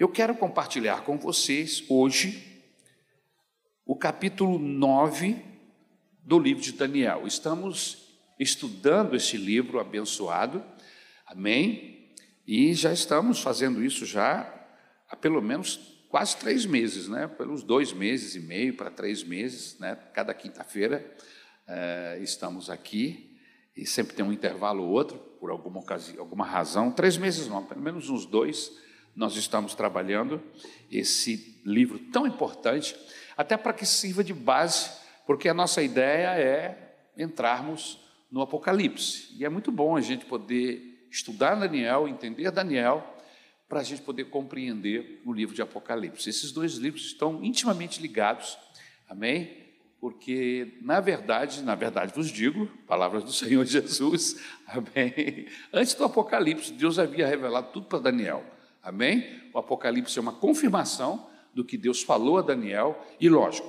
Eu quero compartilhar com vocês hoje o capítulo 9 do livro de Daniel. Estamos estudando esse livro abençoado, amém? E já estamos fazendo isso já há pelo menos quase três meses, né? Pelos dois meses e meio para três meses, né? Cada quinta-feira é, estamos aqui e sempre tem um intervalo ou outro, por alguma ocasião, alguma razão. Três meses não, pelo menos uns dois nós estamos trabalhando esse livro tão importante, até para que sirva de base, porque a nossa ideia é entrarmos no Apocalipse. E é muito bom a gente poder estudar Daniel, entender Daniel, para a gente poder compreender o livro de Apocalipse. Esses dois livros estão intimamente ligados, amém? Porque, na verdade, na verdade vos digo, palavras do Senhor Jesus, amém? Antes do Apocalipse, Deus havia revelado tudo para Daniel. Amém? O Apocalipse é uma confirmação do que Deus falou a Daniel e, lógico,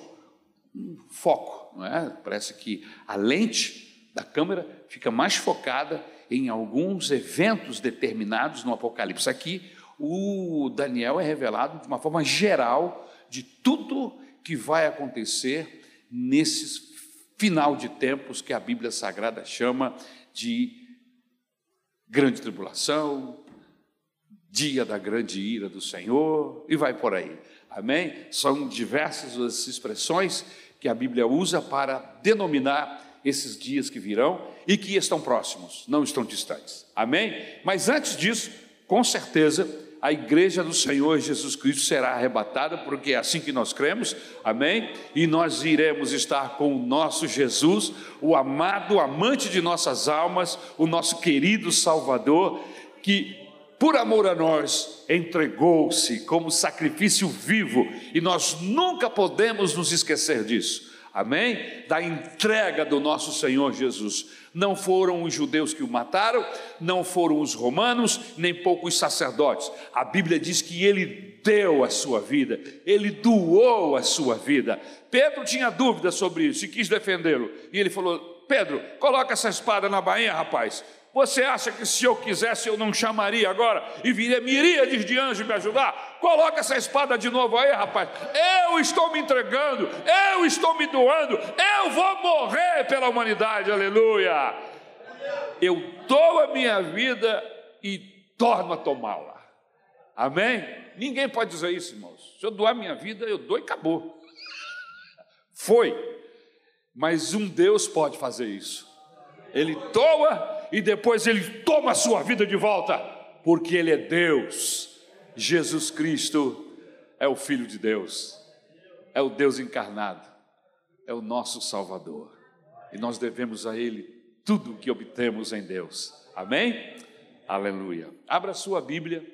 um foco, não é? Parece que a lente da câmera fica mais focada em alguns eventos determinados no Apocalipse. Aqui, o Daniel é revelado de uma forma geral de tudo que vai acontecer nesses final de tempos que a Bíblia Sagrada chama de grande tribulação, dia da grande ira do Senhor, e vai por aí. Amém? São diversas as expressões que a Bíblia usa para denominar esses dias que virão e que estão próximos, não estão distantes. Amém? Mas antes disso, com certeza, a igreja do Senhor Jesus Cristo será arrebatada, porque é assim que nós cremos, amém? E nós iremos estar com o nosso Jesus, o amado amante de nossas almas, o nosso querido Salvador, que por amor a nós, entregou-se como sacrifício vivo, e nós nunca podemos nos esquecer disso. Amém? Da entrega do nosso Senhor Jesus. Não foram os judeus que o mataram, não foram os romanos, nem pouco os sacerdotes. A Bíblia diz que ele deu a sua vida, ele doou a sua vida. Pedro tinha dúvida sobre isso e quis defendê-lo. E ele falou: Pedro, coloca essa espada na bainha, rapaz. Você acha que se eu quisesse eu não chamaria agora e viria miríades de anjos me ajudar? Coloca essa espada de novo aí, rapaz. Eu estou me entregando, eu estou me doando, eu vou morrer pela humanidade, aleluia. Eu dou a minha vida e torno a tomá-la. Amém? Ninguém pode dizer isso, irmãos. Se eu doar minha vida, eu dou e acabou. Foi. Mas um Deus pode fazer isso. Ele doa e depois ele toma a sua vida de volta, porque ele é Deus. Jesus Cristo é o Filho de Deus, é o Deus encarnado, é o nosso Salvador. E nós devemos a Ele tudo o que obtemos em Deus. Amém? Aleluia. Abra sua Bíblia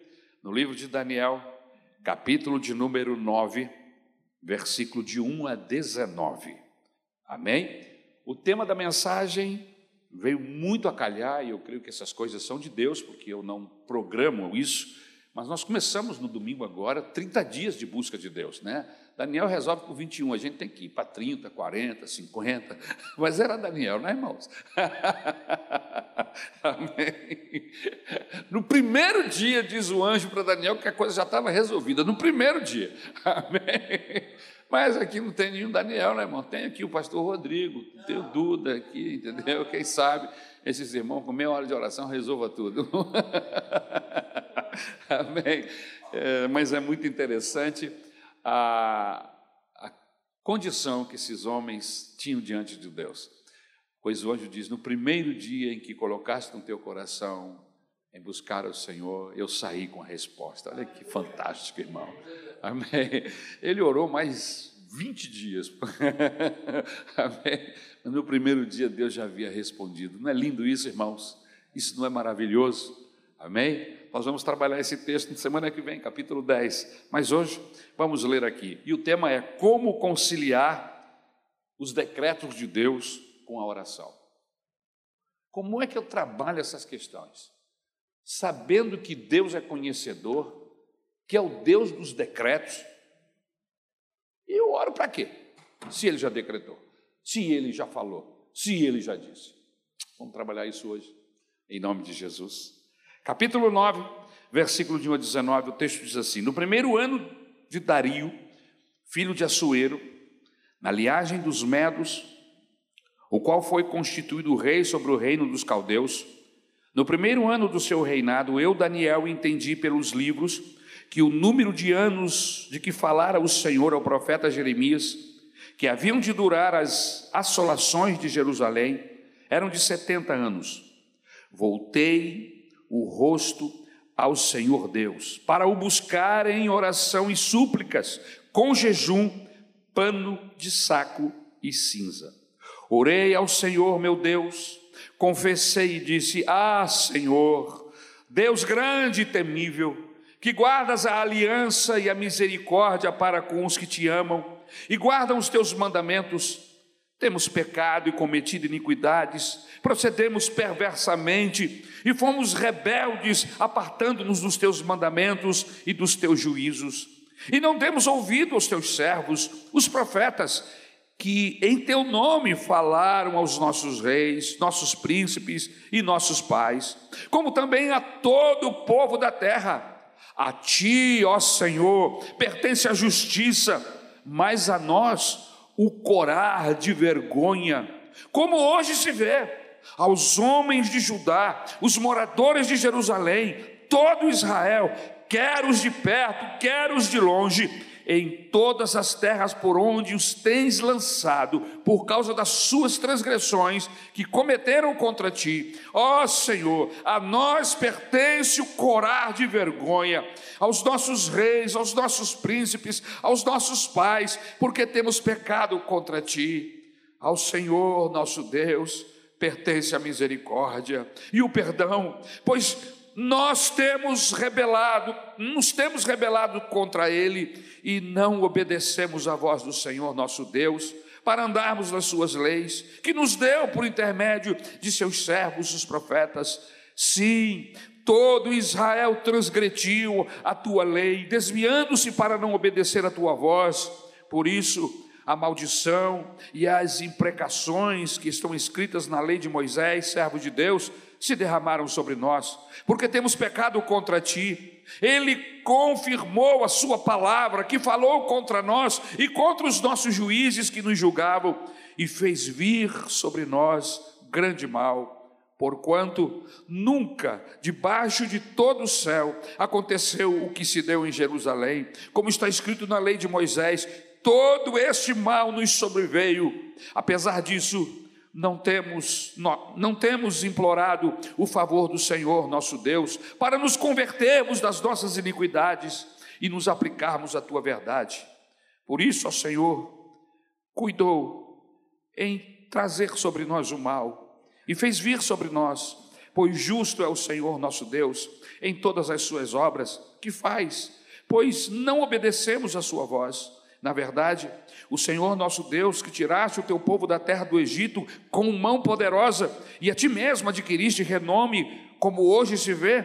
no livro de Daniel, capítulo de número 9, versículo de 1 a 19. Amém? O tema da mensagem veio muito a calhar, e eu creio que essas coisas são de Deus, porque eu não programo isso, mas nós começamos no domingo agora 30 dias de busca de Deus, né? Daniel resolve por 21, a gente tem que ir para 30, 40, 50, mas era Daniel, né, irmãos? Amém. No primeiro dia, diz o anjo para Daniel que a coisa já estava resolvida, no primeiro dia. Amém. Mas aqui não tem nenhum Daniel, né, irmão? Tem aqui o pastor Rodrigo, tem o Duda aqui, entendeu? Quem sabe esses irmãos, com meia hora de oração, resolva tudo. Amém? É, mas é muito interessante a, a condição que esses homens tinham diante de Deus. Pois o anjo diz: No primeiro dia em que colocaste no teu coração em buscar o Senhor, eu saí com a resposta. Olha que fantástico, irmão. Amém. Ele orou mais 20 dias. Amém. No primeiro dia Deus já havia respondido. Não é lindo isso, irmãos? Isso não é maravilhoso? Amém? Nós vamos trabalhar esse texto na semana que vem, capítulo 10. Mas hoje vamos ler aqui. E o tema é como conciliar os decretos de Deus com a oração. Como é que eu trabalho essas questões? Sabendo que Deus é conhecedor, que é o Deus dos decretos. E eu oro para quê? Se ele já decretou, se ele já falou, se ele já disse. Vamos trabalhar isso hoje, em nome de Jesus. Capítulo 9, versículo de 1 a 19, o texto diz assim: No primeiro ano de Dario, filho de Assuero, na liagem dos Medos, o qual foi constituído rei sobre o reino dos caldeus, no primeiro ano do seu reinado, eu, Daniel, entendi pelos livros que o número de anos de que falara o Senhor ao profeta Jeremias, que haviam de durar as assolações de Jerusalém, eram de setenta anos. Voltei o rosto ao Senhor Deus, para o buscar em oração e súplicas, com jejum, pano de saco e cinza. Orei ao Senhor meu Deus, confessei e disse: Ah, Senhor, Deus grande e temível, que guardas a aliança e a misericórdia para com os que te amam e guardam os teus mandamentos, temos pecado e cometido iniquidades, procedemos perversamente e fomos rebeldes, apartando-nos dos teus mandamentos e dos teus juízos. E não demos ouvido aos teus servos, os profetas, que em teu nome falaram aos nossos reis, nossos príncipes e nossos pais, como também a todo o povo da terra. A ti, ó Senhor, pertence a justiça, mas a nós o corar de vergonha, como hoje se vê aos homens de Judá, os moradores de Jerusalém, todo Israel, quer os de perto, quer os de longe, em todas as terras por onde os tens lançado, por causa das suas transgressões que cometeram contra ti. Ó Senhor, a nós pertence o corar de vergonha, aos nossos reis, aos nossos príncipes, aos nossos pais, porque temos pecado contra ti. Ao Senhor nosso Deus pertence a misericórdia e o perdão, pois nós temos rebelado, nos temos rebelado contra Ele e não obedecemos à voz do Senhor nosso Deus para andarmos nas Suas leis, que nos deu por intermédio de seus servos, os profetas. Sim, todo Israel transgrediu a tua lei, desviando-se para não obedecer a tua voz. Por isso, a maldição e as imprecações que estão escritas na lei de Moisés, servo de Deus, se derramaram sobre nós, porque temos pecado contra ti. Ele confirmou a sua palavra, que falou contra nós e contra os nossos juízes que nos julgavam, e fez vir sobre nós grande mal. Porquanto nunca, debaixo de todo o céu, aconteceu o que se deu em Jerusalém, como está escrito na lei de Moisés: todo este mal nos sobreveio. Apesar disso, não temos, não, temos implorado o favor do Senhor nosso Deus para nos convertermos das nossas iniquidades e nos aplicarmos à tua verdade. Por isso, ó Senhor, cuidou em trazer sobre nós o mal e fez vir sobre nós, pois justo é o Senhor nosso Deus em todas as suas obras que faz, pois não obedecemos a sua voz. Na verdade, o Senhor nosso Deus, que tiraste o teu povo da terra do Egito com mão poderosa e a ti mesmo adquiriste renome, como hoje se vê,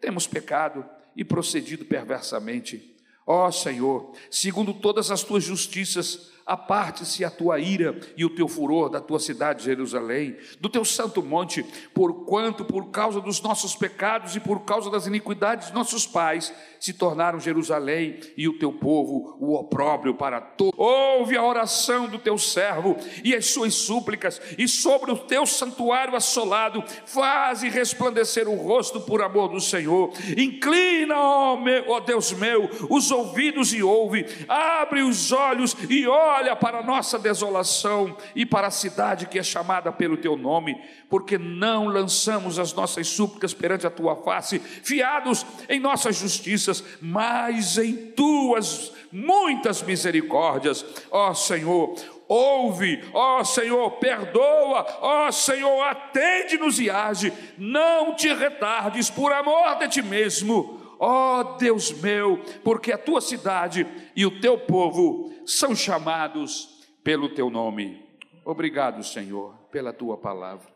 temos pecado e procedido perversamente. Ó Senhor, segundo todas as tuas justiças, aparte-se a tua ira e o teu furor da tua cidade Jerusalém, do teu santo monte, porquanto por causa dos nossos pecados e por causa das iniquidades de nossos pais, se tornaram Jerusalém e o teu povo o opróbrio para todos. Ouve a oração do teu servo e as suas súplicas, e sobre o teu santuário assolado, faze resplandecer o rosto por amor do Senhor. Inclina, ó, meu, ó Deus meu, os ouvidos e ouve, abre os olhos e olha para a nossa desolação e para a cidade que é chamada pelo teu nome, porque não lançamos as nossas súplicas perante a tua face, fiados em nossas justiças, mas em tuas muitas misericórdias, ó Senhor. Ouve, ó Senhor, perdoa, ó Senhor, atende-nos e age, não te retardes por amor de ti mesmo, ó Deus meu, porque a tua cidade e o teu povo são chamados pelo teu nome. Obrigado, Senhor, pela tua palavra.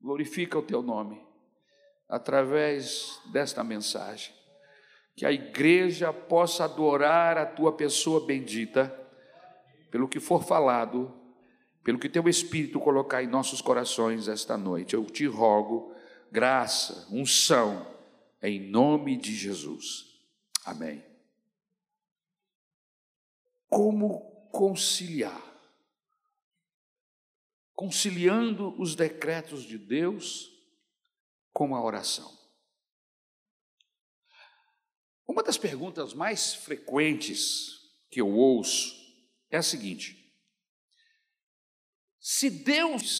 Glorifica o teu nome através desta mensagem. Que a igreja possa adorar a tua pessoa bendita, pelo que for falado, pelo que teu Espírito colocar em nossos corações esta noite. Eu te rogo graça, unção, em nome de Jesus. Amém. Como conciliar? Conciliando os decretos de Deus com a oração. Uma das perguntas mais frequentes que eu ouço é a seguinte: se Deus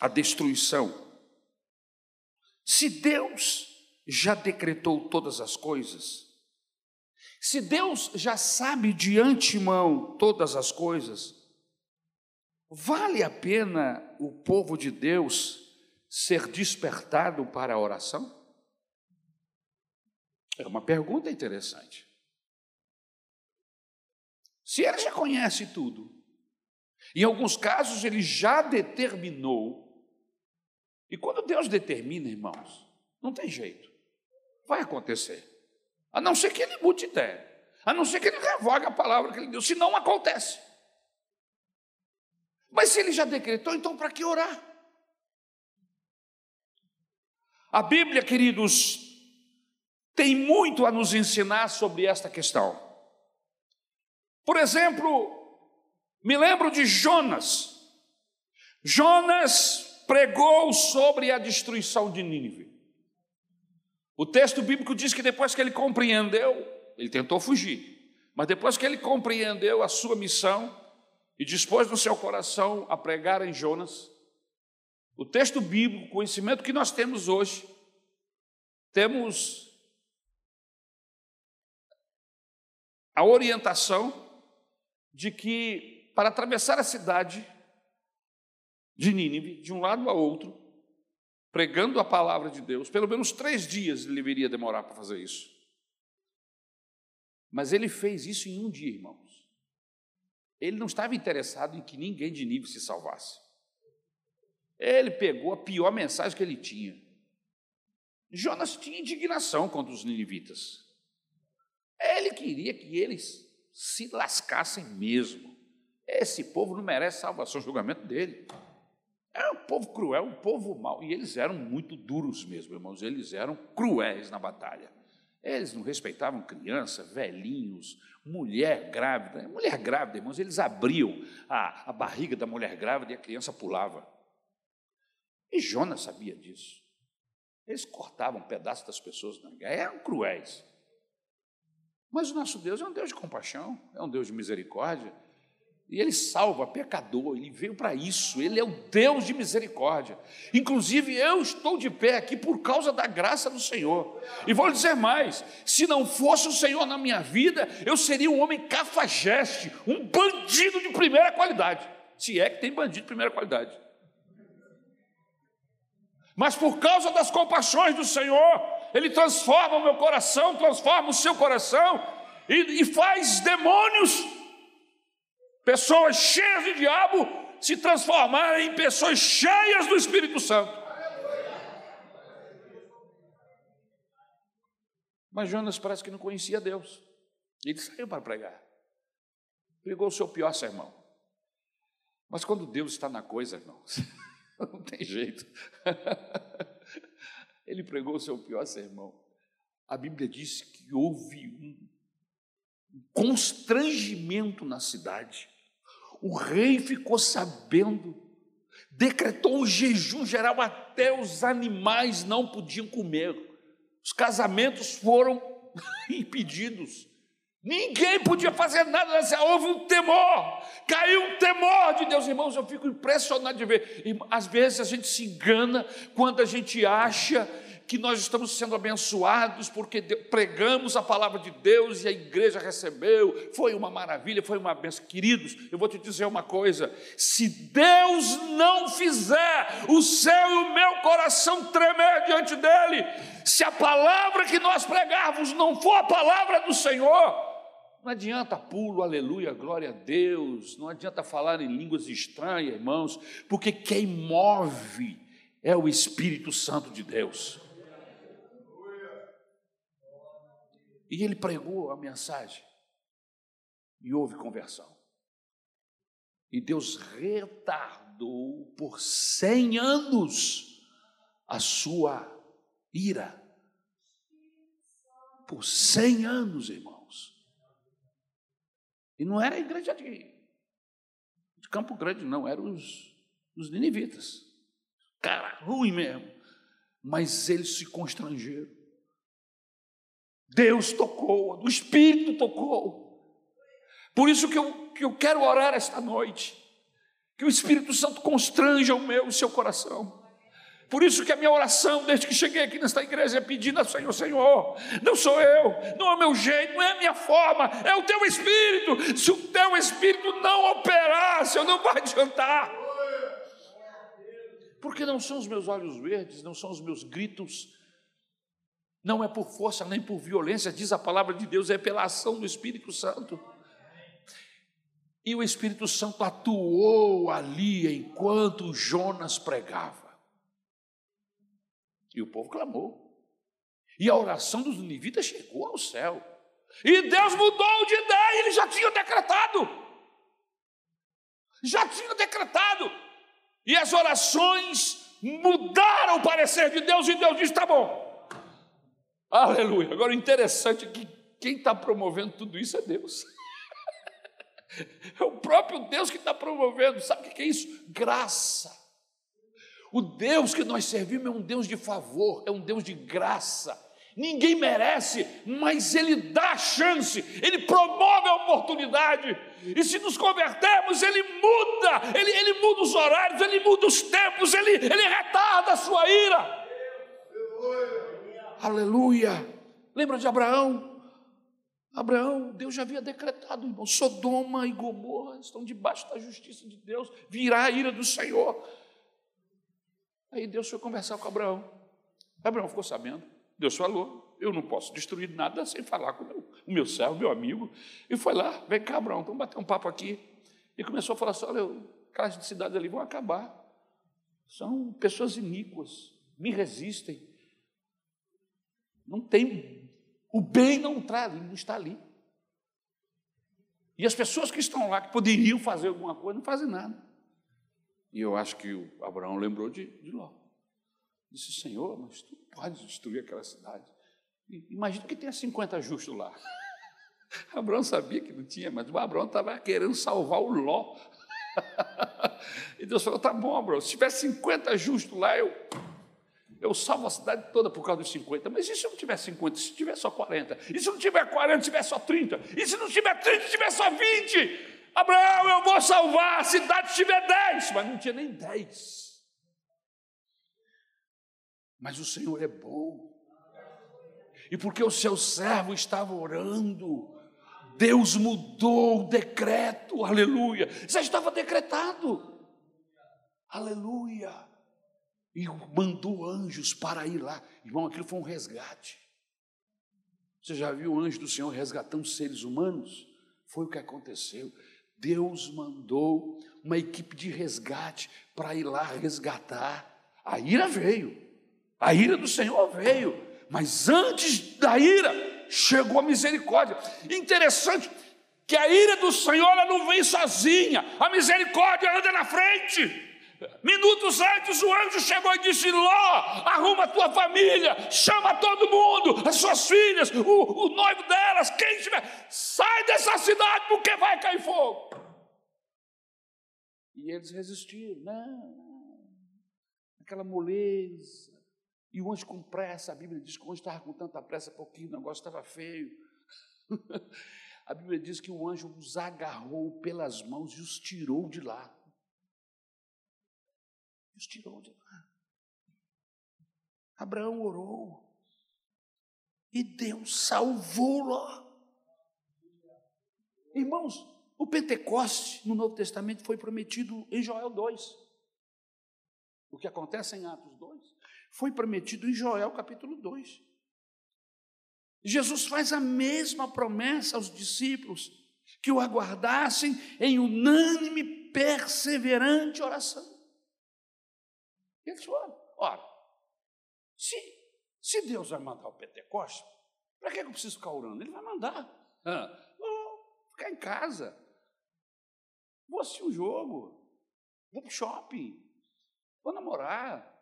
a destruição, se Deus já decretou todas as coisas, se Deus já sabe de antemão todas as coisas, vale a pena o povo de Deus ser despertado para a oração? É uma pergunta interessante. Se ele já conhece tudo, em alguns casos ele já determinou, e quando Deus determina, irmãos, não tem jeito, vai acontecer, a não ser que ele mude ideia, a não ser que ele revogue a palavra que ele deu, senão acontece. Mas se ele já decretou, então para que orar? A Bíblia, queridos, tem muito a nos ensinar sobre esta questão. Por exemplo, me lembro de Jonas. Jonas pregou sobre a destruição de Nínive. O texto bíblico diz que depois que ele compreendeu, ele tentou fugir, mas depois que ele compreendeu a sua missão e dispôs no seu coração a pregar em Jonas, o texto bíblico, o conhecimento que nós temos hoje, temos a orientação de que para atravessar a cidade de Nínive, de um lado a outro, pregando a palavra de Deus, pelo menos três dias ele deveria demorar para fazer isso. Mas ele fez isso em um dia, irmãos. Ele não estava interessado em que ninguém de Nínive se salvasse. Ele pegou a pior mensagem que ele tinha. Jonas tinha indignação contra os ninivitas. Ele queria que eles se lascassem mesmo. Esse povo não merece salvação, julgamento dele. É um povo cruel, um povo mau. E eles eram muito duros mesmo, irmãos. Eles eram cruéis na batalha. Eles não respeitavam criança, velhinhos, mulher grávida. Mulher grávida, irmãos, eles abriam a, a barriga da mulher grávida e a criança pulava. E Jonas sabia disso. Eles cortavam um pedaços das pessoas na guerra, eram cruéis. Mas o nosso Deus é um Deus de compaixão, é um Deus de misericórdia. E Ele salva pecador, Ele veio para isso, Ele é o Deus de misericórdia. Inclusive, eu estou de pé aqui por causa da graça do Senhor. E vou lhe dizer mais: se não fosse o Senhor na minha vida, eu seria um homem cafajeste, um bandido de primeira qualidade. Se é que tem bandido de primeira qualidade. Mas por causa das compaixões do Senhor, ele transforma o meu coração, transforma o seu coração e, e faz demônios, pessoas cheias de diabo, se transformarem em pessoas cheias do Espírito Santo. Mas Jonas parece que não conhecia Deus. Ele saiu para pregar. Pregou o seu pior sermão. Mas quando Deus está na coisa, irmãos, não tem jeito. Ele pregou o seu pior sermão. A Bíblia diz que houve um constrangimento na cidade. O rei ficou sabendo, decretou um jejum geral, até os animais não podiam comer. Os casamentos foram impedidos. Ninguém podia fazer nada, houve um temor, caiu um temor de Deus, irmãos. Eu fico impressionado de ver. Às vezes a gente se engana quando a gente acha que nós estamos sendo abençoados porque pregamos a palavra de Deus e a igreja recebeu, foi uma maravilha, foi uma benção. Queridos, eu vou te dizer uma coisa: se Deus não fizer o céu e o meu coração tremer diante dele, se a palavra que nós pregarmos não for a palavra do Senhor, não adianta pulo, aleluia, glória a Deus, não adianta falar em línguas estranhas, irmãos, porque quem move é o Espírito Santo de Deus. E ele pregou a mensagem e houve conversão. E Deus retardou por cem anos a sua ira por cem anos, irmãos. E não era a igreja de, de Campo Grande, não, eram os, os ninivitas. Cara, ruim mesmo. Mas eles se constrangeram. Deus tocou, o Espírito tocou. Por isso que eu, que eu quero orar esta noite. Que o Espírito Santo constranja o meu, o seu coração. Por isso que a minha oração, desde que cheguei aqui nesta igreja, é pedindo ao Senhor, Senhor, não sou eu, não é o meu jeito, não é a minha forma, é o teu Espírito. Se o teu Espírito não operar, Senhor, não vai adiantar. Porque não são os meus olhos verdes, não são os meus gritos, não é por força nem por violência, diz a palavra de Deus, é pela ação do Espírito Santo. E o Espírito Santo atuou ali enquanto Jonas pregava. E o povo clamou. E a oração dos ninivitas chegou ao céu. E Deus mudou de ideia, ele já tinha decretado. Já tinha decretado. E as orações mudaram o parecer de Deus, e Deus disse: tá bom. Aleluia. Agora, o interessante é que quem está promovendo tudo isso é Deus. É o próprio Deus que está promovendo. Sabe o que é isso? Graça. O Deus que nós servimos é um Deus de favor, é um Deus de graça. Ninguém merece, mas Ele dá a chance, Ele promove a oportunidade. E se nos convertermos, Ele muda, Ele, ele muda os horários, Ele muda os tempos, Ele, ele retarda a sua ira. Aleluia. Lembra de Abraão? Abraão, Deus já havia decretado, irmão, Sodoma e Gomorra estão debaixo da justiça de Deus, virá a ira do Senhor. Aí Deus foi conversar com Abraão. Abraão ficou sabendo. Deus falou: Eu não posso destruir nada sem falar com o meu, o meu servo, meu amigo. E foi lá: Vem cá, Abraão, vamos bater um papo aqui. E começou a falar assim: Olha, aquelas cidades ali vão acabar. São pessoas iníquas, me resistem. Não tem. O bem não está não está ali. E as pessoas que estão lá, que poderiam fazer alguma coisa, não fazem nada. E eu acho que o Abraão lembrou de, de Ló. Disse, Senhor, mas tu pode destruir aquela cidade. E, imagina que tenha 50 justos lá. Abraão sabia que não tinha, mas o Abraão estava querendo salvar o Ló. e Deus falou: tá bom, Abraão, se tiver 50 justos lá, eu, eu salvo a cidade toda por causa dos 50. Mas e se não tiver 50? Se tiver só 40? E se não tiver 40, tiver só 30? E se não tiver 30, tiver só 20? Abraão, eu vou salvar a cidade se tiver dez, mas não tinha nem dez. Mas o Senhor é bom. E porque o seu servo estava orando, Deus mudou o decreto, aleluia. Já estava decretado, aleluia. E mandou anjos para ir lá. Irmão, aquilo foi um resgate. Você já viu o anjo do Senhor resgatando seres humanos? Foi o que aconteceu. Deus mandou uma equipe de resgate para ir lá resgatar. A ira veio, a ira do Senhor veio, mas antes da ira chegou a misericórdia. Interessante que a ira do Senhor ela não vem sozinha, a misericórdia anda na frente. Minutos antes o anjo chegou e disse: Ló, arruma a tua família, chama todo mundo, as suas filhas, o, o noivo delas, quem estiver, sai dessa cidade porque vai cair fogo. E eles resistiram, não, aquela moleza. E o anjo com pressa, a Bíblia diz que o anjo estava com tanta pressa porque o negócio estava feio. a Bíblia diz que o anjo os agarrou pelas mãos e os tirou de lá os tirou de lá. Abraão orou e Deus salvou Ló. Irmãos, o Pentecoste no Novo Testamento foi prometido em Joel 2. O que acontece em Atos 2 foi prometido em Joel capítulo 2. Jesus faz a mesma promessa aos discípulos que o aguardassem em unânime, perseverante oração. Eles foram. Ora, se, se Deus vai mandar o Pentecoste, para que eu preciso ficar orando? Ele vai mandar. Ah, vou ficar em casa. Vou assistir um jogo. Vou para o shopping. Vou namorar.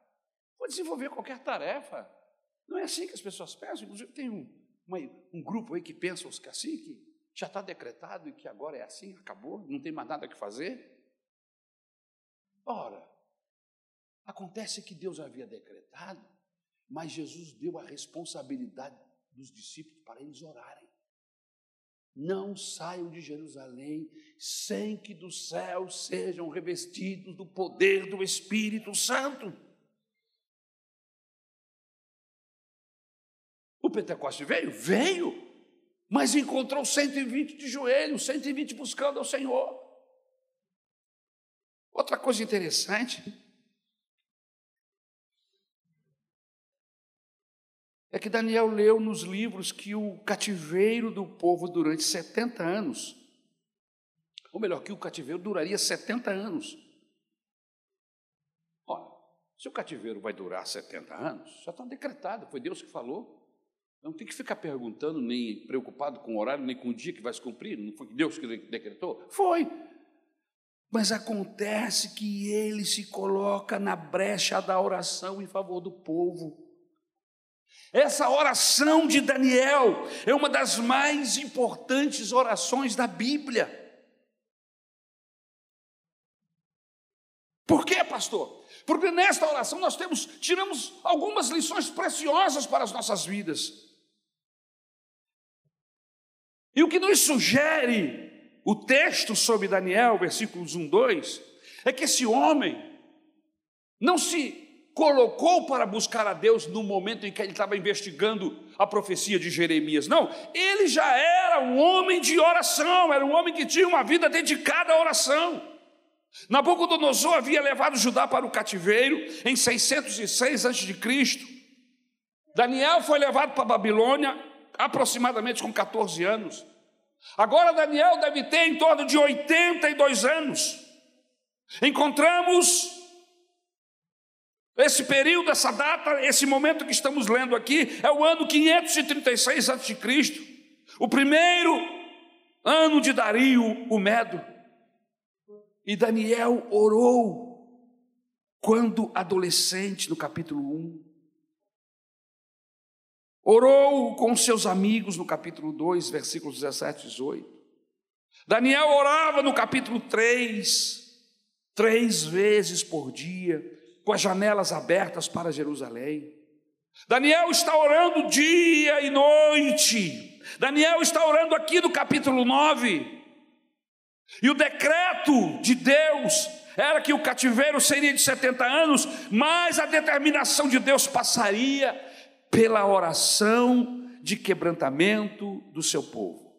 Vou desenvolver qualquer tarefa. Não é assim que as pessoas pensam. Inclusive, tem um, uma, um grupo aí que pensa assim, que já está decretado e que agora é assim, acabou, não tem mais nada que fazer. Ora, acontece que Deus havia decretado, mas Jesus deu a responsabilidade dos discípulos para eles orarem. Não saiam de Jerusalém sem que dos céus sejam revestidos do poder do Espírito Santo. O Pentecoste veio? Veio, mas encontrou 120 de joelhos, 120 buscando ao Senhor. Outra coisa interessante é que Daniel leu nos livros que o cativeiro do povo durante 70 anos, ou melhor, que o cativeiro duraria 70 anos. Olha, se o cativeiro vai durar 70 anos, já está decretado, foi Deus que falou. Não tem que ficar perguntando, nem preocupado com o horário, nem com o dia que vai se cumprir. Não foi Deus que decretou? Foi. Mas acontece que ele se coloca na brecha da oração em favor do povo. Essa oração de Daniel é uma das mais importantes orações da Bíblia. Por quê, pastor? Porque nesta oração nós temos, tiramos algumas lições preciosas para as nossas vidas. E o que nos sugere o texto sobre Daniel, versículos 1, 2, é que esse homem não se colocou para buscar a Deus no momento em que ele estava investigando a profecia de Jeremias. Não, ele já era um homem de oração, era um homem que tinha uma vida dedicada à oração. Nabucodonosor havia levado Judá para o cativeiro em 606 a.C. Daniel foi levado para a Babilônia aproximadamente com 14 anos. Agora Daniel deve ter em torno de 82 anos. Encontramos esse período, essa data, esse momento que estamos lendo aqui é o ano 536 a.C., o primeiro ano de Dario, o Medo. E Daniel orou quando adolescente, no capítulo 1. Orou com seus amigos no capítulo 2, versículos 17 e 18. Daniel orava no capítulo 3, três vezes por dia com as janelas abertas para Jerusalém. Daniel está orando dia e noite. Daniel está orando aqui no capítulo 9. E o decreto de Deus era que o cativeiro seria de 70 anos, mas a determinação de Deus passaria pela oração de quebrantamento do seu povo.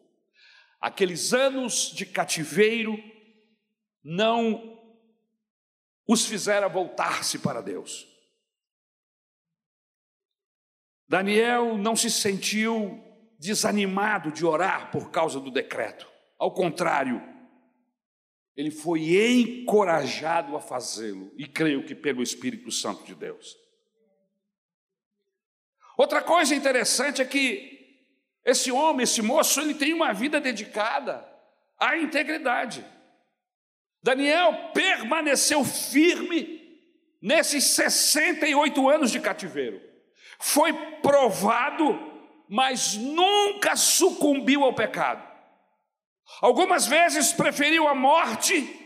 Aqueles anos de cativeiro não os fizera voltar-se para Deus. Daniel não se sentiu desanimado de orar por causa do decreto. Ao contrário, ele foi encorajado a fazê-lo, e creio que pelo Espírito Santo de Deus. Outra coisa interessante é que esse homem, esse moço, ele tem uma vida dedicada à integridade. Daniel permaneceu firme nesses 68 anos de cativeiro. Foi provado, mas nunca sucumbiu ao pecado. Algumas vezes preferiu a morte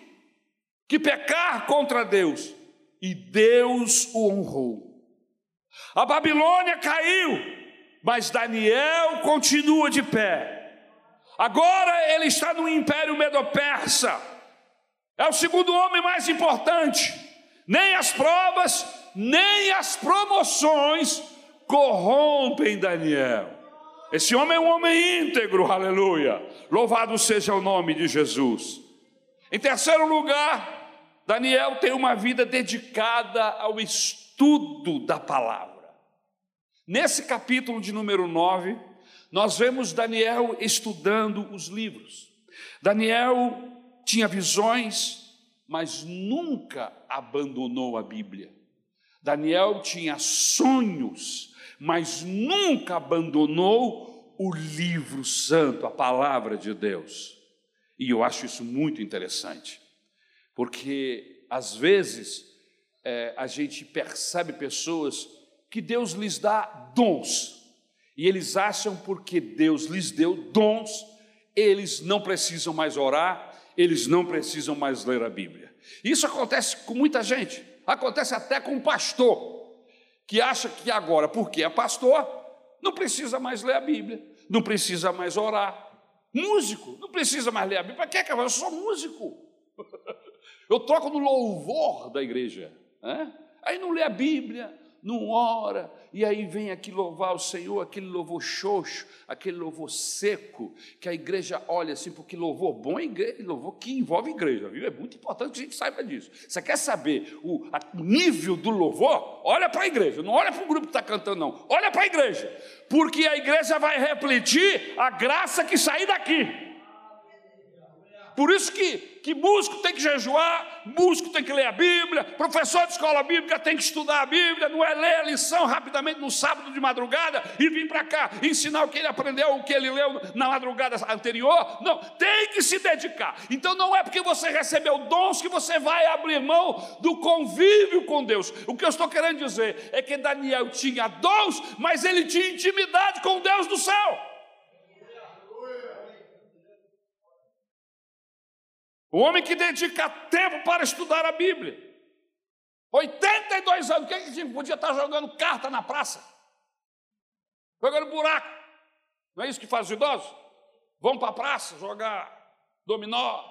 que pecar contra Deus, e Deus o honrou. A Babilônia caiu, mas Daniel continua de pé. Agora ele está no império medo-persa é o segundo homem mais importante. Nem as provas, nem as promoções corrompem Daniel. Esse homem é um homem íntegro, aleluia. Louvado seja o nome de Jesus. Em terceiro lugar, Daniel tem uma vida dedicada ao estudo da palavra. Nesse capítulo de número 9, nós vemos Daniel estudando os livros. Daniel tinha visões, mas nunca abandonou a Bíblia. Daniel tinha sonhos, mas nunca abandonou o livro santo, a palavra de Deus. E eu acho isso muito interessante, porque às vezes é, a gente percebe pessoas que Deus lhes dá dons, e eles acham porque Deus lhes deu dons, eles não precisam mais orar, eles não precisam mais ler a Bíblia. Isso acontece com muita gente, acontece até com um pastor, que acha que agora, porque é pastor, não precisa mais ler a Bíblia, não precisa mais orar. Músico, não precisa mais ler a Bíblia. Para que, Eu sou músico. Eu toco no louvor da igreja. Né? Aí não lê a Bíblia, não ora, e aí vem aqui louvar o Senhor, aquele louvor xoxo, aquele louvor seco, que a igreja olha assim, porque louvor bom é igreja, louvor que envolve igreja, viu? É muito importante que a gente saiba disso. Você quer saber o, nível do louvor? Olha para a igreja, não olha para o grupo que está cantando, não, olha para a igreja, porque a igreja vai refletir a graça que sair daqui. Por isso que, que músico tem que jejuar, músico tem que ler a Bíblia, professor de escola bíblica tem que estudar a Bíblia, não é ler a lição rapidamente no sábado de madrugada e vir para cá ensinar o que ele aprendeu, o que ele leu na madrugada anterior. Não, tem que se dedicar. Então não é porque você recebeu dons que você vai abrir mão do convívio com Deus. O que eu estou querendo dizer é que Daniel tinha dons, mas ele tinha intimidade com Deus do céu. O homem que dedica tempo para estudar a Bíblia. 82 anos, quem que podia estar jogando carta na praça? Jogando buraco. Não é isso que faz os idosos? Vão para a praça jogar dominó.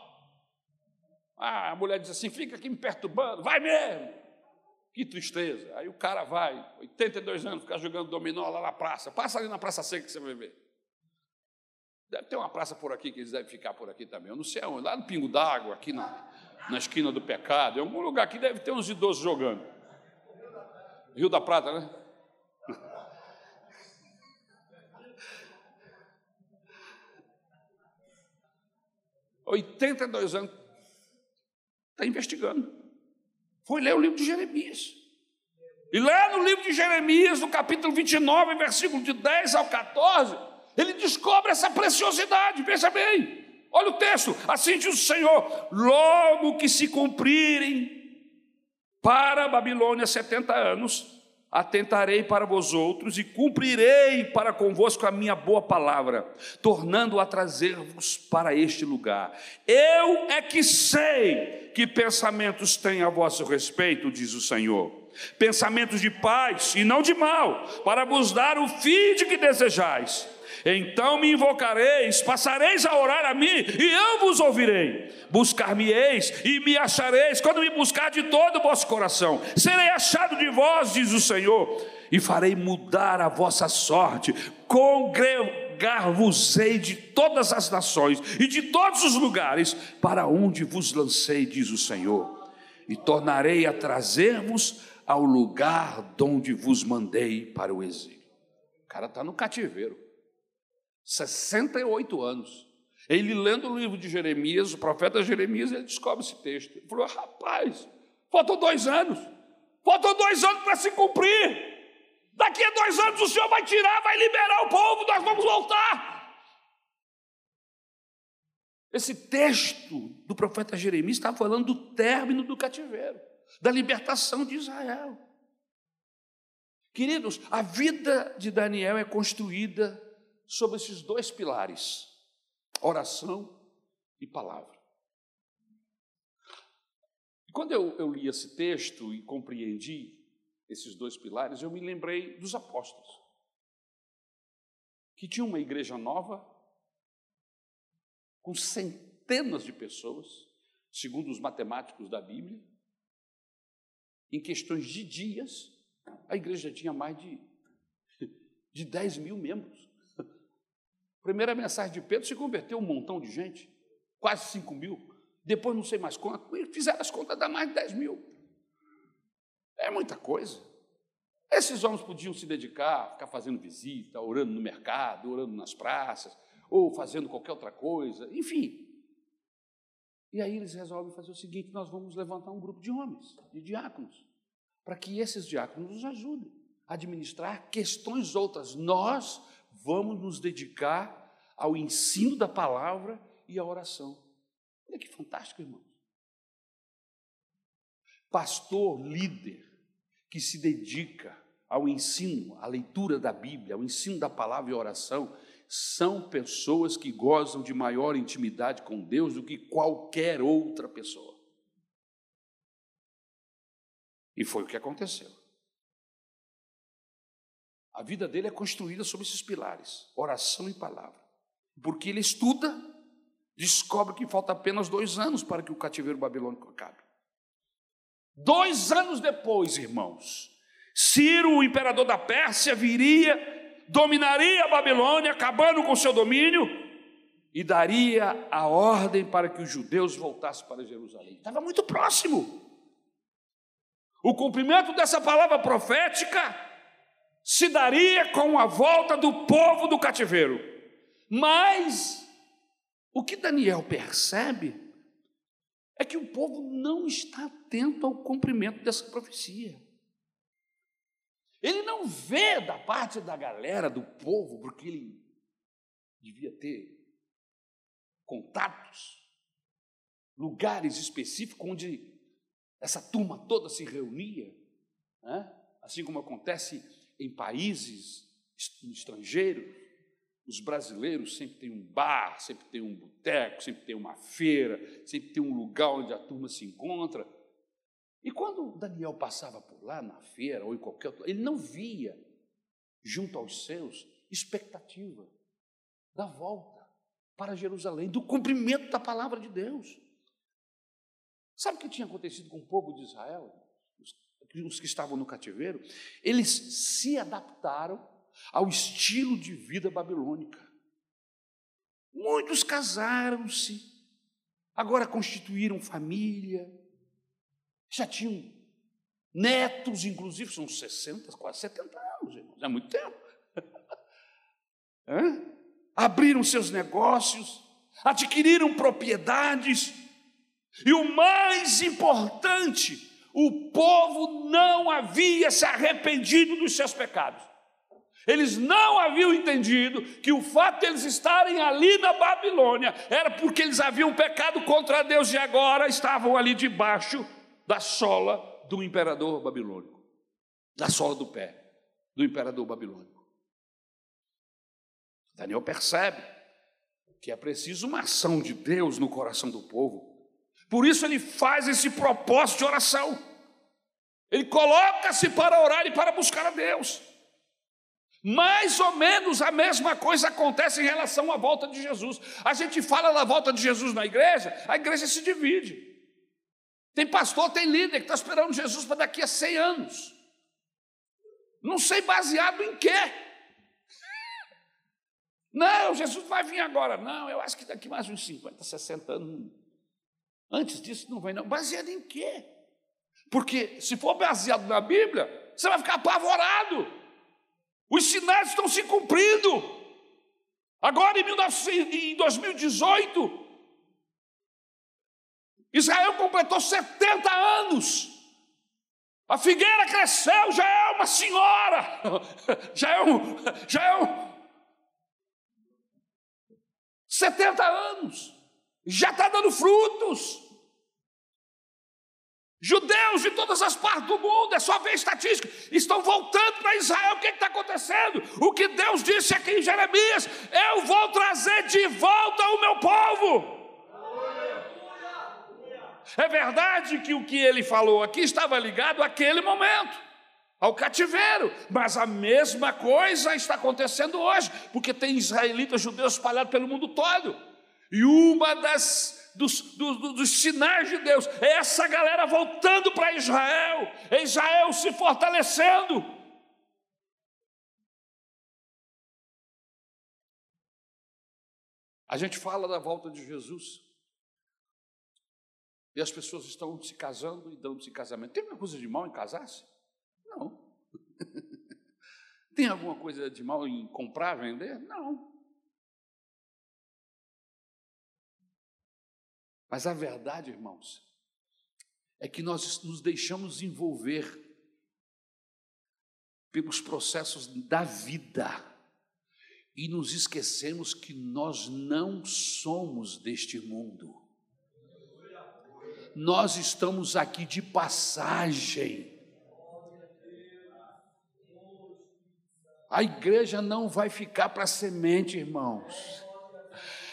Ah, a mulher diz assim: fica aqui me perturbando, vai mesmo. Que tristeza. Aí o cara vai, 82 anos, ficar jogando dominó lá na praça. Passa ali na Praça Seca que você vai ver. Deve ter uma praça por aqui que eles devem ficar por aqui também. Eu não sei aonde, lá no Pingo d'Água, aqui na, na esquina do pecado. Em algum lugar aqui deve ter uns idosos jogando. Rio da Prata, né? Oitenta e dois anos. Está investigando. Foi ler o livro de Jeremias. E lá no livro de Jeremias, no capítulo 29, versículo de 10 ao 14, ele descobre essa preciosidade, veja bem. Olha o texto, assim diz o Senhor: logo que se cumprirem para a Babilônia setenta anos, atentarei para vós outros e cumprirei para convosco a minha boa palavra, tornando a trazer-vos para este lugar. Eu é que sei que pensamentos têm a vosso respeito, diz o Senhor. Pensamentos de paz e não de mal, para vos dar o fim de que desejais. Então me invocareis, passareis a orar a mim, e eu vos ouvirei. Buscar-me-eis e me achareis, quando me buscar de todo o vosso coração. Serei achado de vós, diz o Senhor, e farei mudar a vossa sorte. Congregar-vos-ei de todas as nações e de todos os lugares para onde vos lancei, diz o Senhor. E tornarei a trazer-vos ao lugar donde vos mandei para o exílio. O cara está no cativeiro. 68 anos. Ele lendo o livro de Jeremias, o profeta Jeremias, ele descobre esse texto. Ele falou: rapaz, faltam dois anos, faltam dois anos para se cumprir. Daqui a dois anos o Senhor vai tirar, vai liberar o povo, nós vamos voltar. Esse texto do profeta Jeremias está falando do término do cativeiro, da libertação de Israel. Queridos, a vida de Daniel é construída sobre esses dois pilares: oração e palavra. E quando eu, eu li esse texto e compreendi esses dois pilares, eu me lembrei dos apóstolos, que tinham uma igreja nova, com centenas de pessoas, segundo os matemáticos da Bíblia, em questões de dias, a igreja tinha mais de, de 10 mil membros. Primeira mensagem de Pedro se converteu um montão de gente, quase 5 mil. Depois não sei mais quanto, fizeram as contas, dá mais de 10 mil. É muita coisa. Esses homens podiam se dedicar, ficar fazendo visita, orando no mercado, orando nas praças, ou fazendo qualquer outra coisa, enfim. E aí eles resolvem fazer o seguinte: nós vamos levantar um grupo de homens, de diáconos, para que esses diáconos nos ajudem a administrar questões outras. Nós vamos nos dedicar ao ensino da palavra e à oração. Olha que fantástico, irmãos. pastor, líder, que se dedica ao ensino, à leitura da Bíblia, ao ensino da palavra e oração, são pessoas que gozam de maior intimidade com Deus do que qualquer outra pessoa. E foi o que aconteceu. A vida dele é construída sobre esses pilares: oração e palavra. Porque ele estuda, descobre que falta apenas dois anos para que o cativeiro babilônico acabe. Dois anos depois, irmãos, Ciro, o imperador da Pérsia, viria, dominaria a Babilônia, acabando com seu domínio, e daria a ordem para que os judeus voltassem para Jerusalém. Estava muito próximo. O cumprimento dessa palavra profética se daria com a volta do povo do cativeiro. Mas o que Daniel percebe é que o povo não está atento ao cumprimento dessa profecia. Ele não vê da parte da galera, do povo, porque ele devia ter contatos, lugares específicos onde essa turma toda se reunia, né? assim como acontece em países estrangeiros. Os brasileiros sempre têm um bar, sempre tem um boteco, sempre tem uma feira, sempre tem um lugar onde a turma se encontra. E quando Daniel passava por lá, na feira ou em qualquer outro, ele não via, junto aos seus, expectativa da volta para Jerusalém, do cumprimento da palavra de Deus. Sabe o que tinha acontecido com o povo de Israel? Os, que estavam no cativeiro? Eles se adaptaram ao estilo de vida babilônica. Muitos casaram-se, agora constituíram família, já tinham netos, inclusive, são 60, quase 70 anos, irmãos, é muito tempo. Abriram seus negócios, adquiriram propriedades, e o mais importante, o povo não havia se arrependido dos seus pecados. Eles não haviam entendido que o fato de eles estarem ali na Babilônia era porque eles haviam pecado contra Deus e agora estavam ali debaixo da sola do imperador babilônico, da sola do pé do imperador babilônico. Daniel percebe que é preciso uma ação de Deus no coração do povo por isso ele faz esse propósito de oração. Ele coloca-se para orar e para buscar a Deus. Mais ou menos a mesma coisa acontece em relação à volta de Jesus. A gente fala da volta de Jesus na igreja, a igreja se divide. Tem pastor, tem líder que está esperando Jesus para daqui a 100 anos. Não sei baseado em quê. Não, Jesus vai vir agora. Não, eu acho que daqui mais uns 50, 60 anos Antes disso não vai não. Baseado em quê? Porque se for baseado na Bíblia, você vai ficar apavorado. Os sinais estão se cumprindo. Agora em 2018, Israel completou 70 anos. A figueira cresceu, já é uma senhora, já é um, já é um 70 anos já está dando frutos. Judeus de todas as partes do mundo, é só ver estatística, estão voltando para Israel. O que está acontecendo? O que Deus disse aqui em Jeremias: Eu vou trazer de volta o meu povo. É verdade que o que ele falou aqui estava ligado àquele momento, ao cativeiro, mas a mesma coisa está acontecendo hoje, porque tem israelitas judeus espalhados pelo mundo todo. E uma das dos, dos, dos, sinais de Deus é essa galera voltando para Israel, Israel se fortalecendo. A gente fala da volta de Jesus. E as pessoas estão se casando e dando-se casamento. Tem alguma coisa de mal em casar-se? Não. Tem alguma coisa de mal em comprar, vender? Não. Mas a verdade, irmãos, é que nós nos deixamos envolver pelos processos da vida e nos esquecemos que nós não somos deste mundo. nós estamos aqui de passagem. A igreja não vai ficar para semente, irmãos.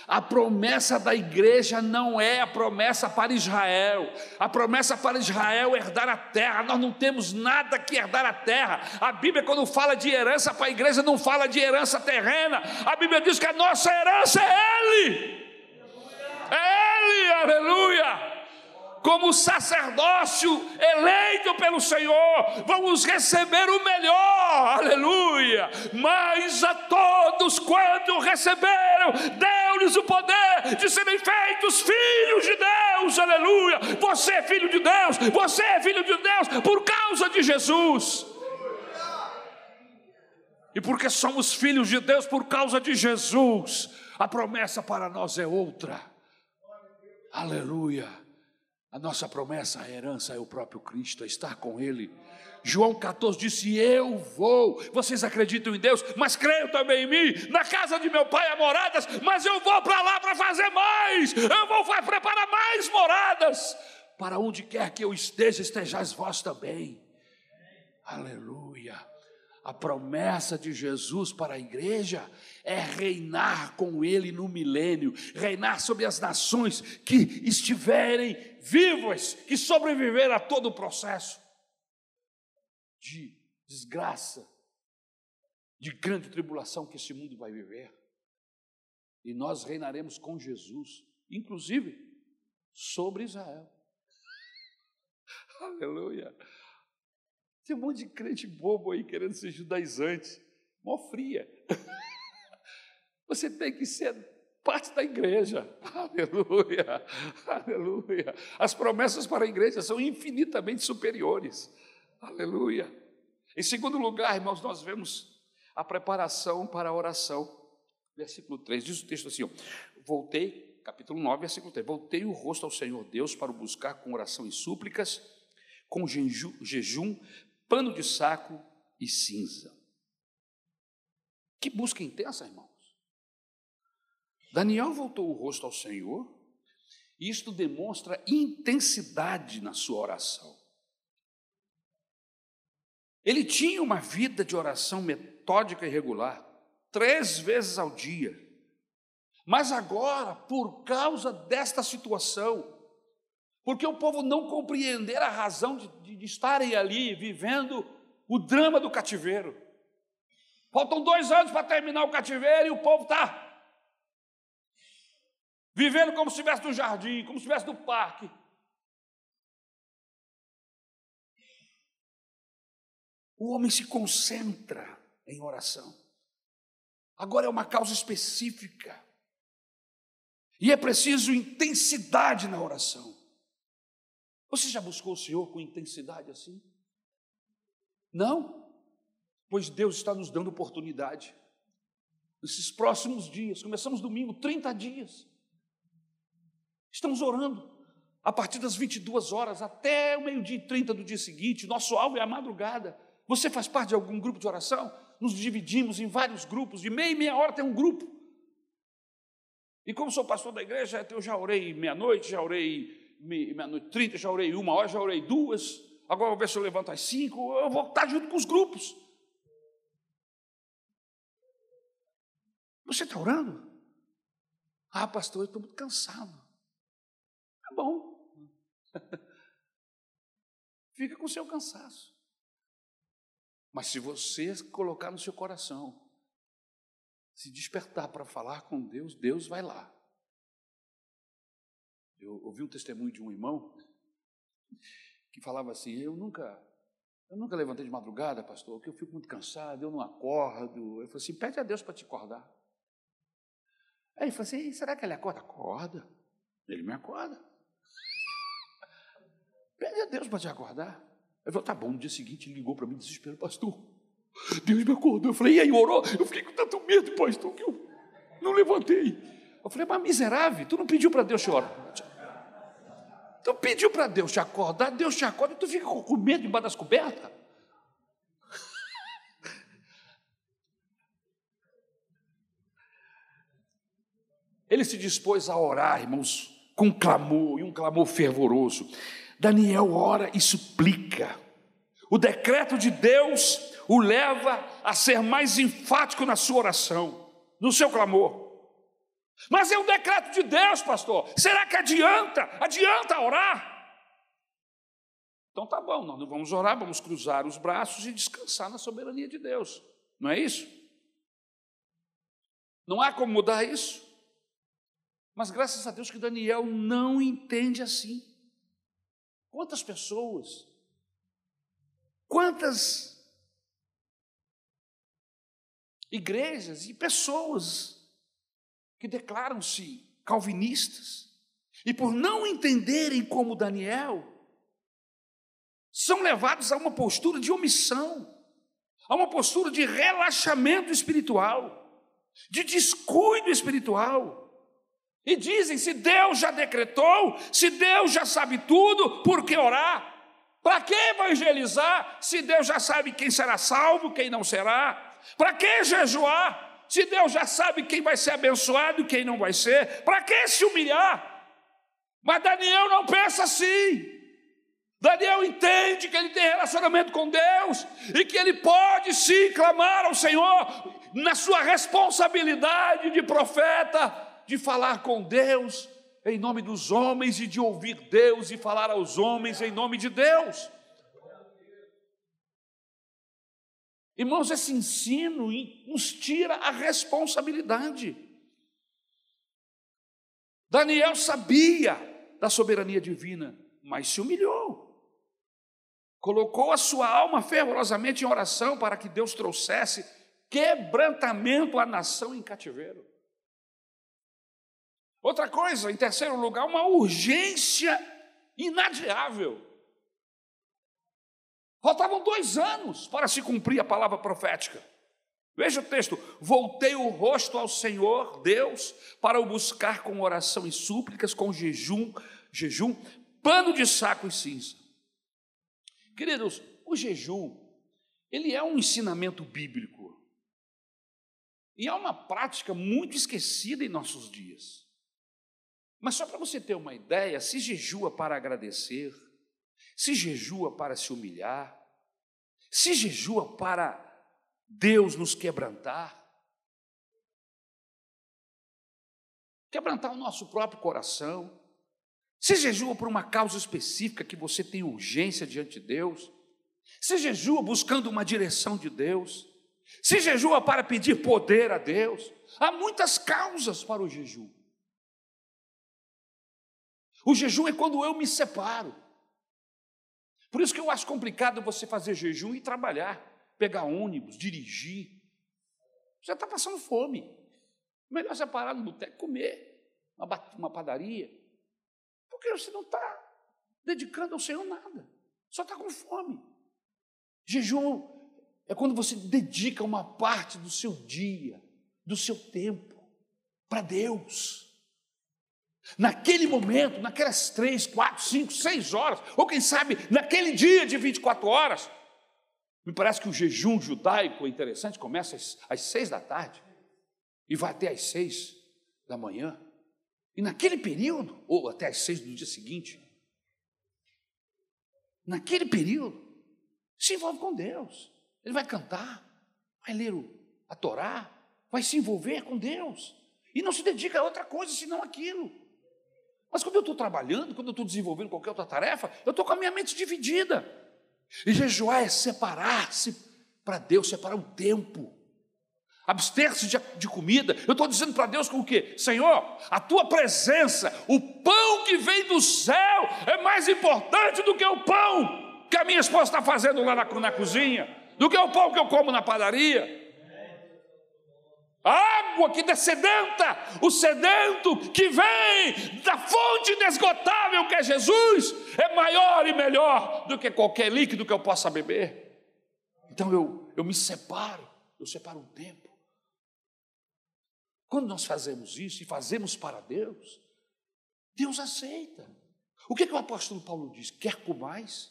A promessa da igreja não é a promessa para Israel. A promessa para Israel é herdar a terra. Nós não temos nada que herdar a terra. A Bíblia, quando fala de herança para a igreja, não fala de herança terrena. A Bíblia diz que a nossa herança é Ele. É Ele, aleluia como sacerdócio eleito pelo Senhor, vamos receber o melhor, aleluia. Mas a todos quanto receberam, deu-lhes o poder de serem feitos filhos de Deus, aleluia. Você é filho de Deus, você é filho de Deus por causa de Jesus. E porque somos filhos de Deus por causa de Jesus, a promessa para nós é outra. Aleluia. A nossa promessa, a herança é o próprio Cristo, é estar com Ele. João 14 disse: Eu vou. Vocês acreditam em Deus, mas creiam também em mim. Na casa de meu pai há moradas, mas eu vou para lá para fazer mais. Eu vou preparar mais moradas. Para onde quer que eu esteja, estejais vós também. Aleluia. A promessa de Jesus para a igreja é reinar com Ele no milênio, reinar sobre as nações que estiverem vivas, que sobreviveram a todo o processo de desgraça, de grande tribulação que esse mundo vai viver. E nós reinaremos com Jesus, inclusive sobre Israel. Aleluia. Tem um monte de crente bobo aí querendo ser judaizante, mó fria. Você tem que ser parte da igreja. Aleluia, aleluia. As promessas para a igreja são infinitamente superiores. Aleluia. Em segundo lugar, irmãos, nós vemos a preparação para a oração. Versículo 3, diz o texto assim: ó, Voltei, capítulo 9, versículo 3: Voltei o rosto ao Senhor Deus para o buscar com oração e súplicas, com jejum, pano de saco e cinza. Que busca intensa, irmãos. Daniel voltou o rosto ao Senhor, e isto demonstra intensidade na sua oração. Ele tinha uma vida de oração metódica e regular, três vezes ao dia. Mas agora, por causa desta situação, porque o povo não compreender a razão de, de, de estarem ali vivendo o drama do cativeiro. Faltam dois anos para terminar o cativeiro e o povo está vivendo como se estivesse no jardim, como se estivesse no parque. O homem se concentra em oração. Agora é uma causa específica. E é preciso intensidade na oração. Você já buscou o Senhor com intensidade assim? Não? Pois Deus está nos dando oportunidade. Nesses próximos dias, começamos domingo, 30 dias. Estamos orando a partir das 22 horas até o meio-dia e 30 do dia seguinte. Nosso alvo é a madrugada. Você faz parte de algum grupo de oração? Nos dividimos em vários grupos, de meia e meia hora tem um grupo. E como sou pastor da igreja, eu já orei meia-noite, já orei meia-noite trinta, já orei uma hora, já orei duas, agora vou ver se eu levanto às cinco, eu vou estar junto com os grupos. Você está orando? Ah, pastor, eu estou muito cansado. Bom. Fica com o seu cansaço. Mas se você colocar no seu coração, se despertar para falar com Deus, Deus vai lá. Eu ouvi um testemunho de um irmão que falava assim: Eu nunca, eu nunca levantei de madrugada, pastor, porque eu fico muito cansado, eu não acordo. Eu falei assim: Pede a Deus para te acordar. Aí ele falou assim: Será que ele acorda? Acorda. Ele me acorda. Pede a Deus para te acordar. Ele falou: Tá bom. No dia seguinte, ele ligou para mim, desespero, pastor. Deus me acordou. Eu falei: E aí, orou? Eu fiquei com tanto medo, pastor, que eu não levantei. Eu falei: Mas miserável, tu não pediu para Deus te orar. Tu pediu para Deus te acordar, Deus te acorda e tu fica com medo debaixo das cobertas. Ele se dispôs a orar, irmãos, com clamor e um clamor fervoroso. Daniel ora e suplica. O decreto de Deus o leva a ser mais enfático na sua oração, no seu clamor. Mas é um decreto de Deus, pastor. Será que adianta? Adianta orar? Então tá bom, nós não vamos orar, vamos cruzar os braços e descansar na soberania de Deus. Não é isso? Não há como mudar isso. Mas graças a Deus que Daniel não entende assim. Quantas pessoas, quantas igrejas e pessoas que declaram-se calvinistas, e por não entenderem como Daniel, são levados a uma postura de omissão, a uma postura de relaxamento espiritual, de descuido espiritual. E dizem: se Deus já decretou, se Deus já sabe tudo, por que orar? Para que evangelizar, se Deus já sabe quem será salvo, quem não será? Para que jejuar? se Deus já sabe quem vai ser abençoado e quem não vai ser, para que se humilhar? Mas Daniel não pensa assim. Daniel entende que ele tem relacionamento com Deus e que ele pode sim clamar ao Senhor na sua responsabilidade de profeta, de falar com Deus em nome dos homens e de ouvir Deus e falar aos homens em nome de Deus. Irmãos, esse ensino nos tira a responsabilidade. Daniel sabia da soberania divina, mas se humilhou. Colocou a sua alma fervorosamente em oração para que Deus trouxesse quebrantamento à nação em cativeiro. Outra coisa, em terceiro lugar, uma urgência inadiável. Faltavam dois anos para se cumprir a palavra profética. Veja o texto: voltei o rosto ao Senhor, Deus, para o buscar com oração e súplicas, com jejum, jejum, pano de saco e cinza. Queridos, o jejum, ele é um ensinamento bíblico. E é uma prática muito esquecida em nossos dias. Mas só para você ter uma ideia, se jejua para agradecer, se jejua para se humilhar, se jejua para Deus nos quebrantar, quebrantar o nosso próprio coração, se jejua por uma causa específica que você tem urgência diante de Deus, se jejua buscando uma direção de Deus, se jejua para pedir poder a Deus, há muitas causas para o jejum. O jejum é quando eu me separo. Por isso que eu acho complicado você fazer jejum e trabalhar, pegar ônibus, dirigir. Você está passando fome. Melhor você parar no boteco e comer uma, uma padaria. Porque você não está dedicando ao Senhor nada. Só está com fome. Jejum é quando você dedica uma parte do seu dia, do seu tempo, para Deus. Naquele momento, naquelas três, quatro, cinco, seis horas, ou quem sabe naquele dia de 24 horas, me parece que o jejum judaico é interessante, começa às, seis da tarde e vai até às seis da manhã. E naquele período, ou até às seis do dia seguinte, naquele período, se envolve com Deus. Ele vai cantar, vai ler a Torá, vai se envolver com Deus. E não se dedica a outra coisa senão aquilo. Mas quando eu estou trabalhando, quando eu estou desenvolvendo qualquer outra tarefa, eu estou com a minha mente dividida. E jejuar é separar-se para Deus, separar o tempo. Abster-se de, de, comida. Eu estou dizendo para Deus com o quê? Senhor, a tua presença, o pão que vem do céu é mais importante do que o pão que a minha esposa está fazendo lá na, na cozinha, do que o pão que eu como na padaria água que descedenta, o sedento que vem da fonte inesgotável que é Jesus, é maior e melhor do que qualquer líquido que eu possa beber. Então eu, eu me separo, eu separo um tempo. Quando nós fazemos isso e fazemos para Deus, Deus aceita. O que, que o apóstolo Paulo diz? Quer comais,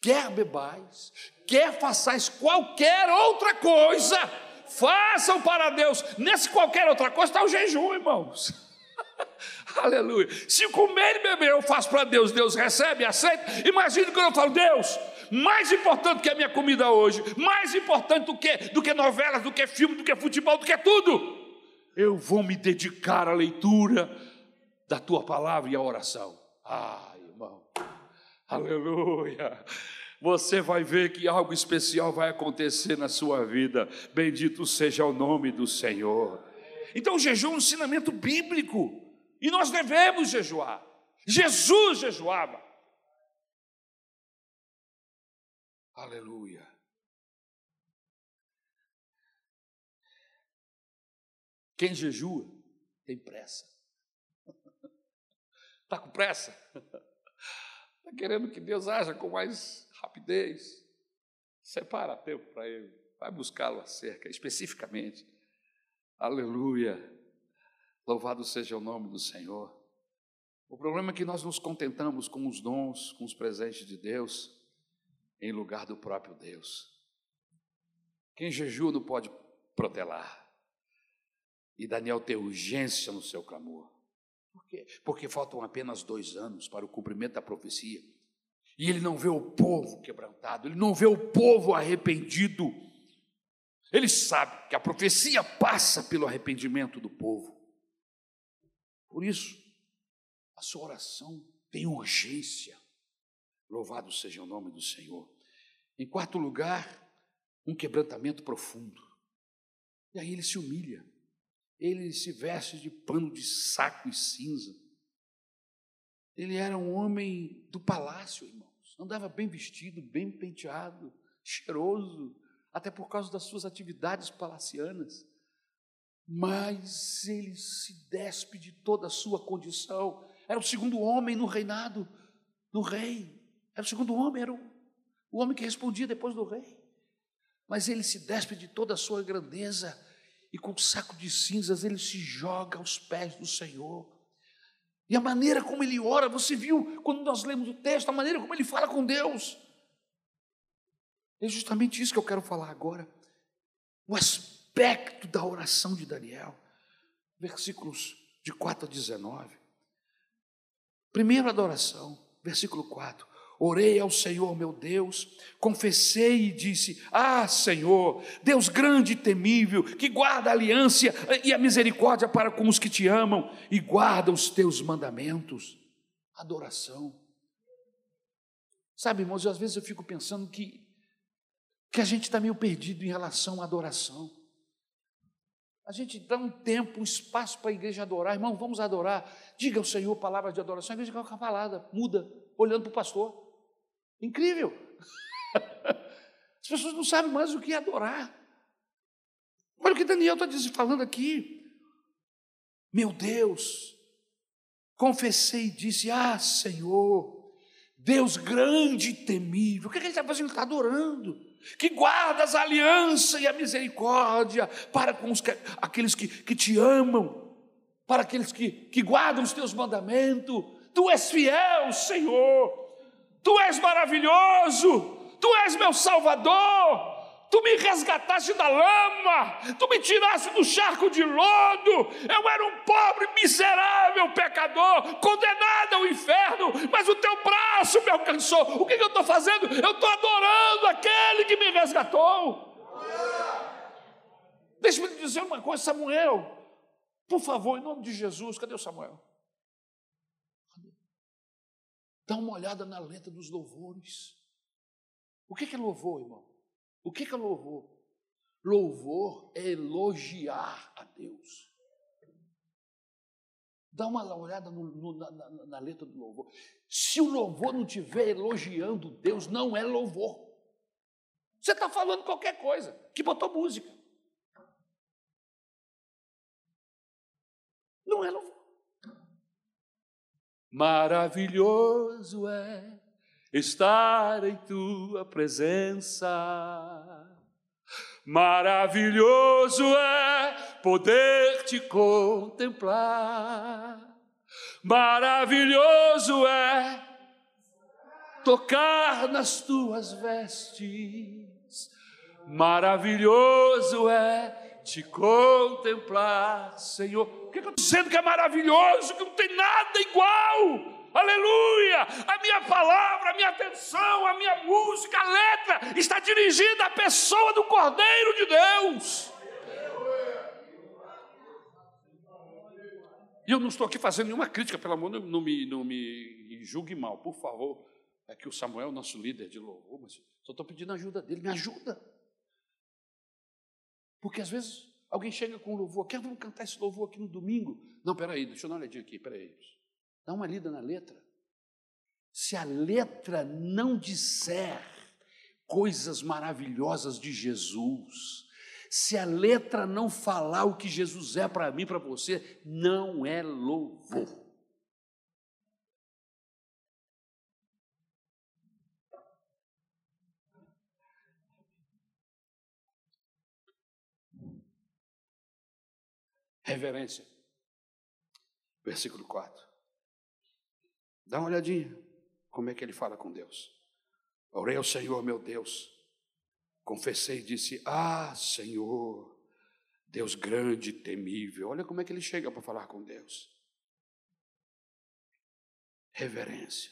quer bebais, quer façais qualquer outra coisa, façam para Deus. Nesse qualquer outra coisa está o jejum, irmãos. Aleluia. Se comer e beber eu faço para Deus, Deus recebe, aceita. Imagine quando eu falo, Deus, mais importante que a minha comida hoje, mais importante do que, do que novelas, do que filme, do que futebol, do que tudo. Eu vou me dedicar à leitura da tua palavra e à oração. Ah, irmão, aleluia. Você vai ver que algo especial vai acontecer na sua vida. Bendito seja o nome do Senhor. Então, o jejum é um ensinamento bíblico. E nós devemos jejuar. Jesus jejuava. Aleluia. Quem jejua tem pressa. Está com pressa? Está querendo que Deus haja com mais rapidez? Separa tempo para Ele. Vai buscá-lo acerca, especificamente. Aleluia. Louvado seja o nome do Senhor. O problema é que nós nos contentamos com os dons, com os presentes de Deus, em lugar do próprio Deus. Quem jejua não pode protelar. E Daniel tem urgência no seu clamor. Por quê? Porque faltam apenas dois anos para o cumprimento da profecia. E ele não vê o povo quebrantado, ele não vê o povo arrependido. Ele sabe que a profecia passa pelo arrependimento do povo. Por isso, a sua oração tem urgência. Louvado seja o nome do Senhor. Em quarto lugar, um quebrantamento profundo. E aí ele se humilha. Ele se veste de pano de saco e cinza. Ele era um homem do palácio, irmãos. Andava bem vestido, bem penteado, cheiroso, até por causa das suas atividades palacianas mas ele se despe de toda a sua condição. Era o segundo homem no reinado do rei. Era o segundo homem, era o, o homem que respondia depois do rei. Mas ele se despe de toda a sua grandeza e com um saco de cinzas ele se joga aos pés do Senhor. E a maneira como ele ora, você viu quando nós lemos o texto, a maneira como ele fala com Deus. É justamente isso que eu quero falar agora. O aspecto da oração de Daniel. Versículos de 4 a 19. Primeiro adoração, versículo 4. Orei ao Senhor meu Deus, confessei e disse: Ah, Senhor, Deus grande e temível, que guarda a aliança e a misericórdia para com os que te amam e guarda os teus mandamentos. Adoração. Sabe, irmãos, às vezes eu fico pensando que, que a gente está meio perdido em relação à adoração. A gente dá um tempo, um espaço para a igreja adorar. Irmão, vamos adorar. Diga ao Senhor palavras de adoração. A igreja fica calada, muda, olhando para o pastor. Incrível. As pessoas não sabem mais o que é adorar. Olha o que Daniel está falando aqui. Meu Deus, confessei e disse: Ah, Senhor, Deus grande e temível. O que, é que ele está fazendo? Ele está adorando que guardas a aliança e a misericórdia para com os, aqueles que, que te amam, para aqueles que, que guardam os teus mandamentos. Tu és fiel, Senhor, tu és maravilhoso, tu és meu Salvador. Tu me resgataste da lama, tu me tiraste do charco de lodo. Eu era um pobre, miserável pecador, condenado ao inferno, mas o teu braço me alcançou. O que, que eu estou fazendo? Eu estou adorando aquele que me resgatou. Deixa-me dizer uma coisa, Samuel. Por favor, em nome de Jesus, cadê o Samuel? Dá uma olhada na letra dos louvores. O que é louvor, irmão? O que é louvor? Louvor é elogiar a Deus. Dá uma olhada no, no, na, na, na letra do louvor. Se o louvor não estiver elogiando Deus, não é louvor. Você está falando qualquer coisa que botou música. Não é louvor. Maravilhoso é estar em tua presença. Maravilhoso é poder te contemplar. Maravilhoso é tocar nas tuas vestes. Maravilhoso é te contemplar, Senhor. O que, é que eu estou dizendo que é maravilhoso, que não tem nada igual. Aleluia! A minha palavra, a minha atenção, a minha música, a letra está dirigida à pessoa do Cordeiro de Deus. E eu não estou aqui fazendo nenhuma crítica, pelo amor, não me, não me julgue mal, por favor. É que o Samuel, nosso líder de louvor, mas só estou pedindo ajuda dele, me ajuda. Porque às vezes alguém chega com louvor, quer vamos cantar esse louvor aqui no domingo? Não, peraí, deixa eu dar uma olhadinha aqui, peraí. Dá uma lida na letra. Se a letra não disser coisas maravilhosas de Jesus, se a letra não falar o que Jesus é para mim, para você, não é louvor. Reverência. Versículo 4. Dá uma olhadinha como é que ele fala com Deus. Orei ao Senhor, meu Deus. Confessei e disse: Ah, Senhor, Deus grande e temível. Olha como é que ele chega para falar com Deus. Reverência.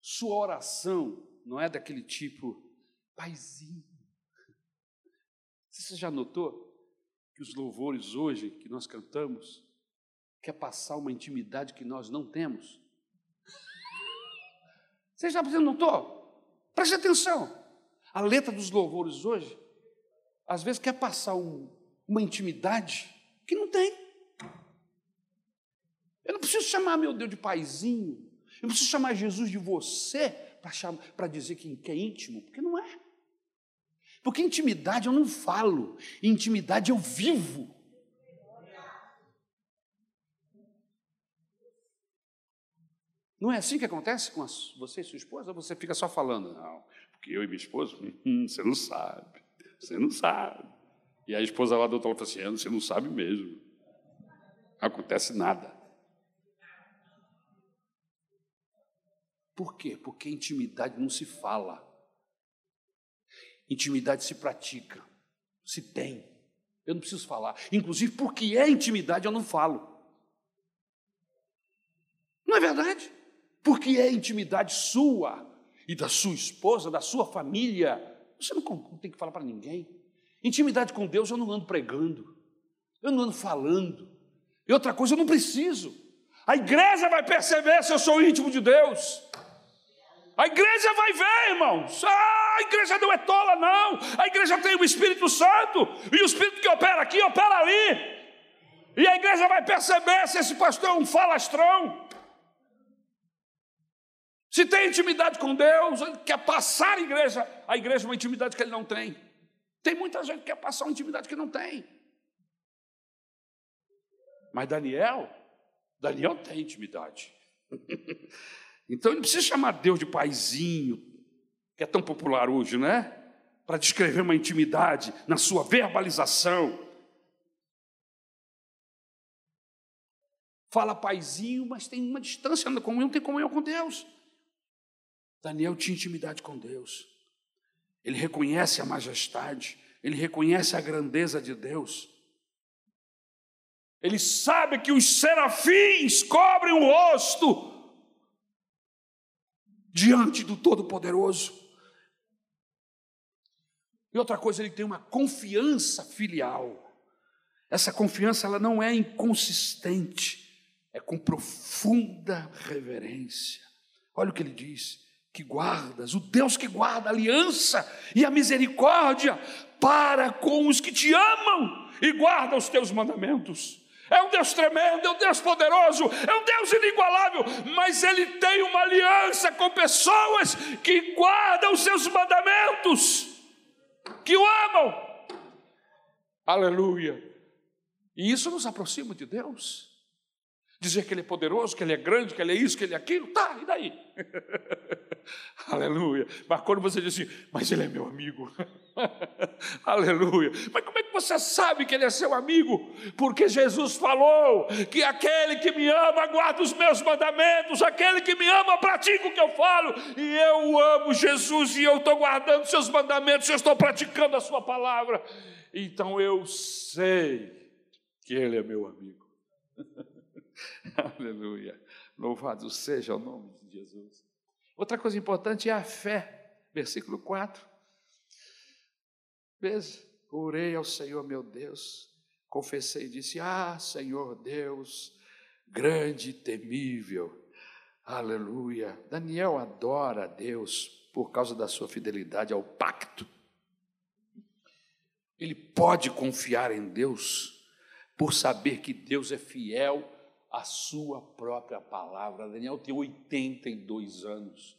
Sua oração não é daquele tipo, paizinho. Você já notou que os louvores hoje que nós cantamos quer passar uma intimidade que nós não temos. Você já notou? Preste atenção. A letra dos louvores hoje, às vezes quer passar um, uma intimidade que não tem. Eu não preciso chamar meu Deus de paizinho. Eu não preciso chamar Jesus de você para dizer que é íntimo, porque não é. Porque intimidade eu não falo, intimidade eu vivo. Não é assim que acontece com você e sua esposa? Você fica só falando, não, porque eu e minha esposa, você não sabe, você não sabe. E a esposa lá do outro lado fala assim, é, você não sabe mesmo. Não acontece nada. Por quê? Porque intimidade não se fala. Intimidade se pratica, se tem. Eu não preciso falar. Inclusive, porque é intimidade, eu não falo. Não é verdade? porque é intimidade sua e da sua esposa, da sua família. Você não, tem que falar para ninguém. Intimidade com Deus eu não ando pregando, eu não ando falando. E outra coisa, eu não preciso. A igreja vai perceber se eu sou íntimo de Deus. A igreja vai ver, irmãos. Ah, a igreja não é tola, não. A igreja tem o Espírito Santo. E o Espírito que opera aqui, opera ali. E a igreja vai perceber se esse pastor é um falastrão. Se tem intimidade com Deus, quer passar a igreja, a igreja uma intimidade que ele não tem. Tem muita gente que quer passar uma intimidade que não tem. Mas Daniel, Daniel tem intimidade. então ele não precisa chamar Deus de paizinho, que é tão popular hoje, né? Para descrever uma intimidade na sua verbalização. Fala paizinho, mas tem uma distância não tem comunhão com Deus. Daniel tinha intimidade com Deus. Ele reconhece a majestade, ele reconhece a grandeza de Deus. Ele sabe que os serafins cobrem o rosto diante do Todo-Poderoso. E outra coisa, ele tem uma confiança filial. Essa confiança ela não é inconsistente, é com profunda reverência. Olha o que ele diz: que guardas, o Deus que guarda a aliança e a misericórdia para com os que te amam e guarda os teus mandamentos. É um Deus tremendo, é um Deus poderoso, é um Deus inigualável, mas Ele tem uma aliança com pessoas que guardam os seus mandamentos, que o amam. Aleluia. E isso nos aproxima de Deus. Dizer que Ele é poderoso, que Ele é grande, que Ele é isso, que Ele é aquilo, tá, e daí? Aleluia. Mas quando você diz assim, mas Ele é meu amigo, aleluia. Mas como é que você sabe que Ele é seu amigo? Porque Jesus falou que aquele que me ama guarda os meus mandamentos, aquele que me ama pratica o que eu falo, e eu amo Jesus e eu estou guardando seus mandamentos, eu estou praticando a Sua palavra. Então eu sei que Ele é meu amigo. Aleluia. Louvado seja o nome de Jesus. Outra coisa importante é a fé. Versículo 4. Veja, orei ao Senhor meu Deus, confessei e disse: Ah, Senhor Deus, grande e temível. Aleluia. Daniel adora a Deus por causa da sua fidelidade ao pacto. Ele pode confiar em Deus por saber que Deus é fiel à sua própria palavra. Daniel tem 82 anos,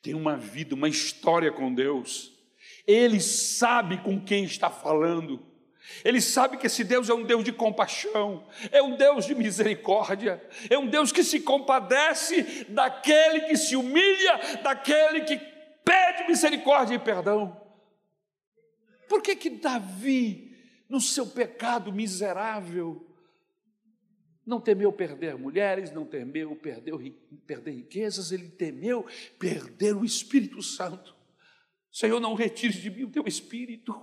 tem uma vida, uma história com Deus. Ele sabe com quem está falando. Ele sabe que esse Deus é um Deus de compaixão, é um Deus de misericórdia, é um Deus que se compadece daquele que se humilha, daquele que pede misericórdia e perdão. Por que que Davi, no seu pecado miserável, não temeu perder mulheres, não temeu perder, perder riquezas, ele temeu perder o Espírito Santo. Senhor, não retire de mim o teu Espírito.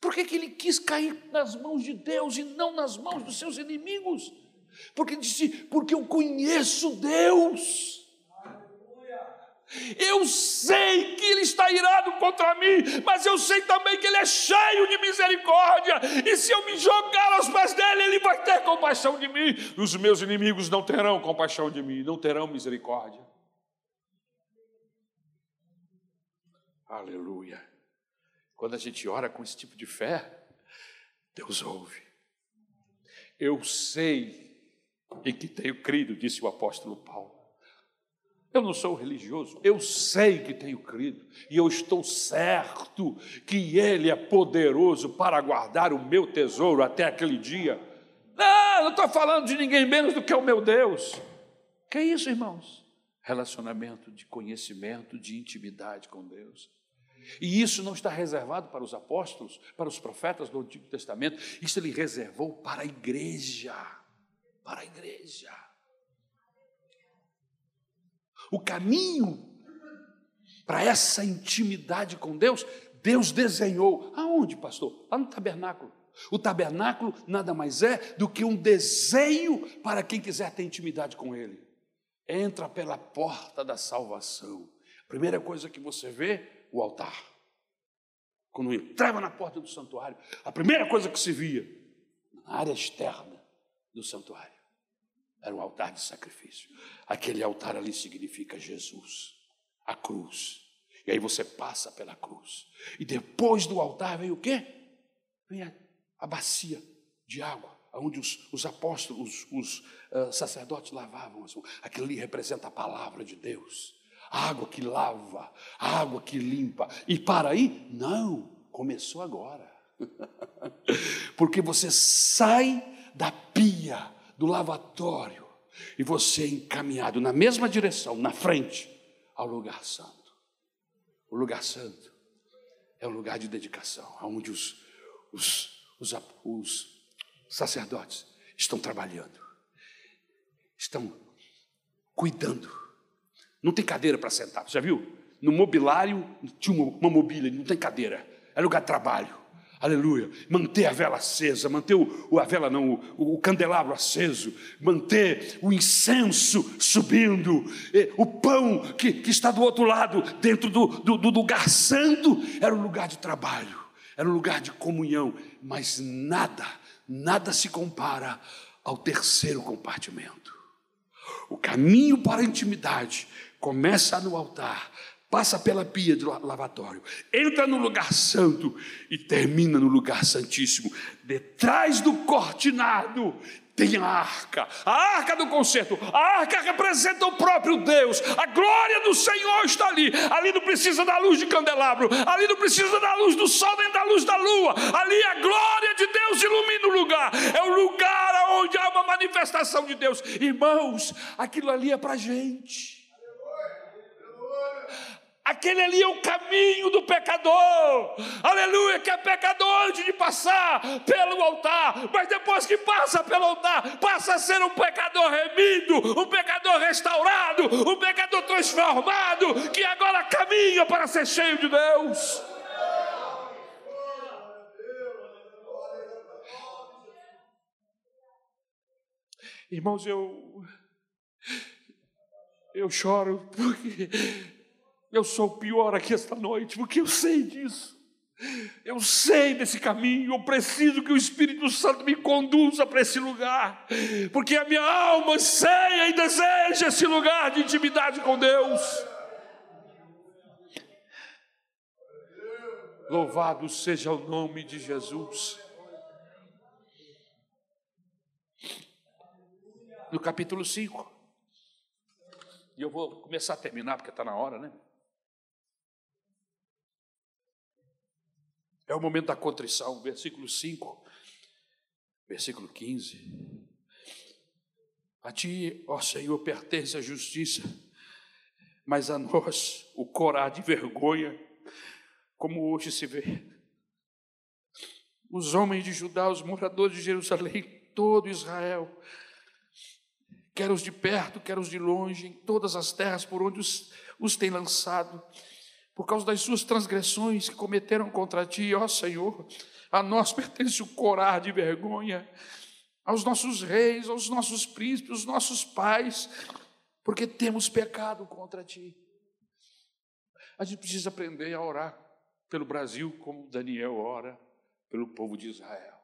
Por que, que ele quis cair nas mãos de Deus e não nas mãos dos seus inimigos? Porque disse: Porque eu conheço Deus. Eu sei que Ele está irado contra mim, mas eu sei também que Ele é cheio de misericórdia, e se eu me jogar aos pés dele, Ele vai ter compaixão de mim. Os meus inimigos não terão compaixão de mim, não terão misericórdia. Aleluia. Quando a gente ora com esse tipo de fé, Deus ouve. Eu sei em que tenho crido, disse o apóstolo Paulo. Eu não sou religioso, eu sei que tenho crido e eu estou certo que Ele é poderoso para guardar o meu tesouro até aquele dia. Não, não estou falando de ninguém menos do que o meu Deus. Que é isso, irmãos? Relacionamento de conhecimento, de intimidade com Deus. E isso não está reservado para os apóstolos, para os profetas do Antigo Testamento, isso ele reservou para a igreja. Para a igreja. O caminho para essa intimidade com Deus, Deus desenhou. Aonde, pastor? Lá no tabernáculo. O tabernáculo nada mais é do que um desenho para quem quiser ter intimidade com Ele. Entra pela porta da salvação. Primeira coisa que você vê, o altar. Quando entrava na porta do santuário, a primeira coisa que se via, na área externa do santuário, era o altar de sacrifício. Aquele altar ali significa Jesus, a cruz. E aí você passa pela cruz. E depois do altar vem o quê? Vem a, a bacia de água, onde os, os apóstolos, os, os uh, sacerdotes lavavam. Aquilo ali representa a palavra de Deus. A água que lava, a água que limpa. E para aí? Não, começou agora. Porque você sai da pia do lavatório e você é encaminhado na mesma direção, na frente, ao lugar santo. O lugar santo é um lugar de dedicação, onde os, os, os, os sacerdotes estão trabalhando, estão cuidando. Não tem cadeira para sentar, você já viu? No mobilário tinha uma mobília, não tem cadeira, é lugar de trabalho. Aleluia. Manter a vela acesa, manter o, a vela não, o, o candelabro aceso, manter o incenso subindo, o pão que, que está do outro lado, dentro do, do, do lugar santo, era um lugar de trabalho, era um lugar de comunhão, mas nada, nada se compara ao terceiro compartimento. O caminho para a intimidade começa no altar, passa pela pia do lavatório, entra no lugar santo e termina no lugar santíssimo. Detrás do cortinado tem a arca, a arca do concerto, a arca representa o próprio Deus, a glória do Senhor está ali. Ali não precisa da luz de candelabro, ali não precisa da luz do sol nem da luz da lua, ali a glória de Deus ilumina o lugar, é o lugar onde há uma manifestação de Deus. Irmãos, aquilo ali é para gente. Aquele ali é o caminho do pecador, aleluia, que é pecador antes de passar pelo altar, mas depois que passa pelo altar, passa a ser um pecador remido, um pecador restaurado, um pecador transformado, que agora caminha para ser cheio de Deus. Irmãos, eu, eu choro porque eu sou o pior aqui esta noite, porque eu sei disso. Eu sei desse caminho, eu preciso que o Espírito Santo me conduza para esse lugar, porque a minha alma anseia e deseja esse lugar de intimidade com Deus. Louvado seja o nome de Jesus. No capítulo 5, e eu vou começar a terminar, porque está na hora, né? É o momento da contrição, versículo 5, versículo 15. A ti, ó Senhor, pertence a justiça, mas a nós o corá de vergonha, como hoje se vê. Os homens de Judá, os moradores de Jerusalém, todo Israel, quer os de perto, quer os de longe, em todas as terras por onde os, os tem lançado, por causa das suas transgressões que cometeram contra ti, ó Senhor, a nós pertence o corar de vergonha, aos nossos reis, aos nossos príncipes, aos nossos pais, porque temos pecado contra ti. A gente precisa aprender a orar pelo Brasil como Daniel ora pelo povo de Israel.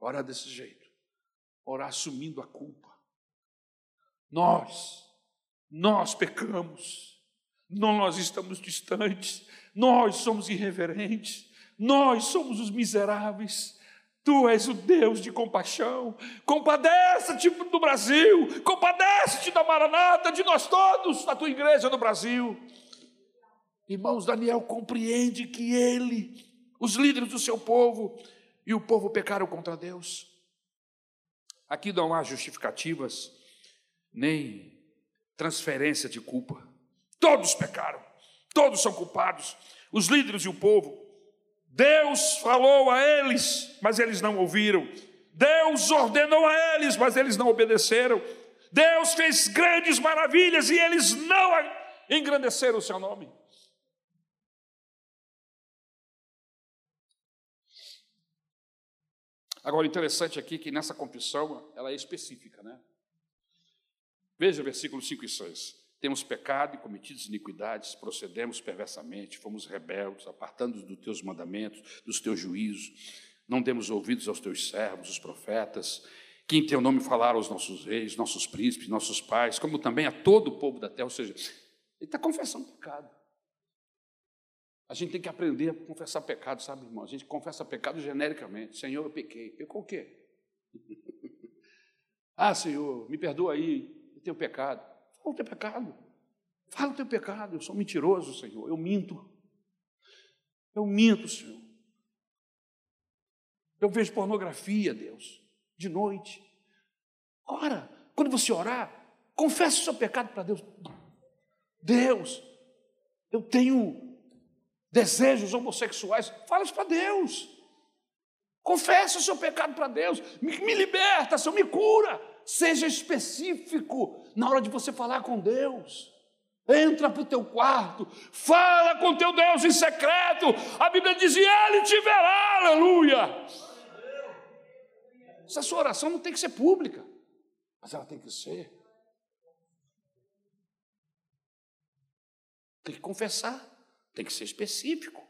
Orar desse jeito, orar assumindo a culpa. Nós, nós pecamos nós estamos distantes, nós somos irreverentes, nós somos os miseráveis. Tu és o Deus de compaixão. Compadece-te do Brasil, compadece-te da Maranata, de nós todos, da tua igreja no Brasil. Irmãos, Daniel compreende que ele, os líderes do seu povo e o povo pecaram contra Deus. Aqui não há justificativas, nem transferência de culpa. Todos pecaram, todos são culpados, os líderes e o povo. Deus falou a eles, mas eles não ouviram. Deus ordenou a eles, mas eles não obedeceram. Deus fez grandes maravilhas e eles não engrandeceram o seu nome. Agora, interessante aqui que nessa confissão ela é específica, né? Veja versículos 5 e 6. Temos pecado e cometido iniquidades, procedemos perversamente, fomos rebeldes, apartando dos teus mandamentos, dos teus juízos, não demos ouvidos aos teus servos, os profetas, que em teu nome falaram aos nossos reis, nossos príncipes, nossos pais, como também a todo o povo da terra. Ou seja, ele está confessando pecado. A gente tem que aprender a confessar pecado, sabe, irmão? A gente confessa pecado genericamente. Senhor, eu pequei. Pecou o quê? ah, Senhor, me perdoa aí, eu tenho pecado. Fala o teu pecado. Fala o teu pecado. Eu sou mentiroso, Senhor. Eu minto. Eu minto, Senhor. Eu vejo pornografia, Deus, de noite. Ora, quando você orar, confesse o seu pecado para Deus. Deus, eu tenho desejos homossexuais. Fala isso para Deus. Confesse o seu pecado para Deus. Me, me liberta, Senhor, me cura. Seja específico na hora de você falar com Deus. Entra para o teu quarto, fala com teu Deus em secreto. A Bíblia diz: e Ele te verá, aleluia. Essa sua oração não tem que ser pública, mas ela tem que ser. Tem que confessar, tem que ser específico.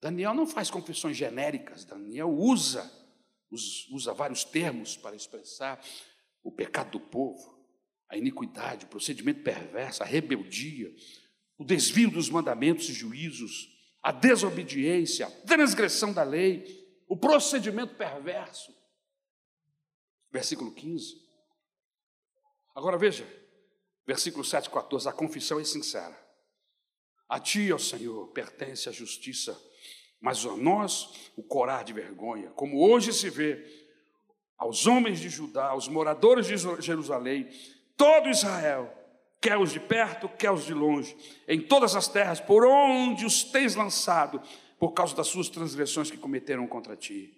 Daniel não faz confissões genéricas, Daniel usa, usa vários termos para expressar o pecado do povo, a iniquidade, o procedimento perverso, a rebeldia, o desvio dos mandamentos e juízos, a desobediência, a transgressão da lei, o procedimento perverso. Versículo 15. Agora veja, versículo 7 e 14, a confissão é sincera. A ti, ó Senhor, pertence a justiça, mas a nós o corar de vergonha, como hoje se vê aos homens de Judá, aos moradores de Jerusalém, todo Israel, quer os de perto, quer os de longe, em todas as terras por onde os tens lançado, por causa das suas transgressões que cometeram contra ti.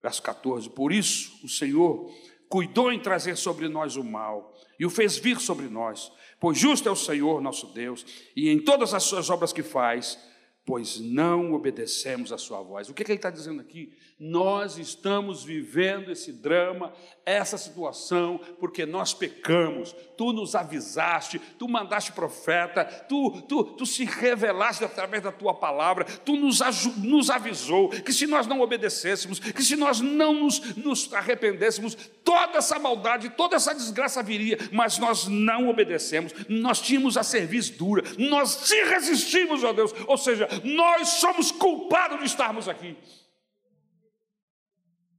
Verso 14: Por isso o Senhor cuidou em trazer sobre nós o mal e o fez vir sobre nós, pois justo é o Senhor nosso Deus, e em todas as suas obras que faz, pois não obedecemos a sua voz. O que, que ele está dizendo aqui? Nós estamos vivendo esse drama, essa situação, porque nós pecamos. Tu nos avisaste, tu mandaste profeta, tu, tu, tu se revelaste através da tua palavra, tu nos, nos avisou que se nós não obedecêssemos, que se nós não nos, nos arrependêssemos, toda essa maldade, toda essa desgraça viria, mas nós não obedecemos, nós tínhamos a serviço dura, nós se resistimos, ó Deus, ou seja, nós somos culpados de estarmos aqui.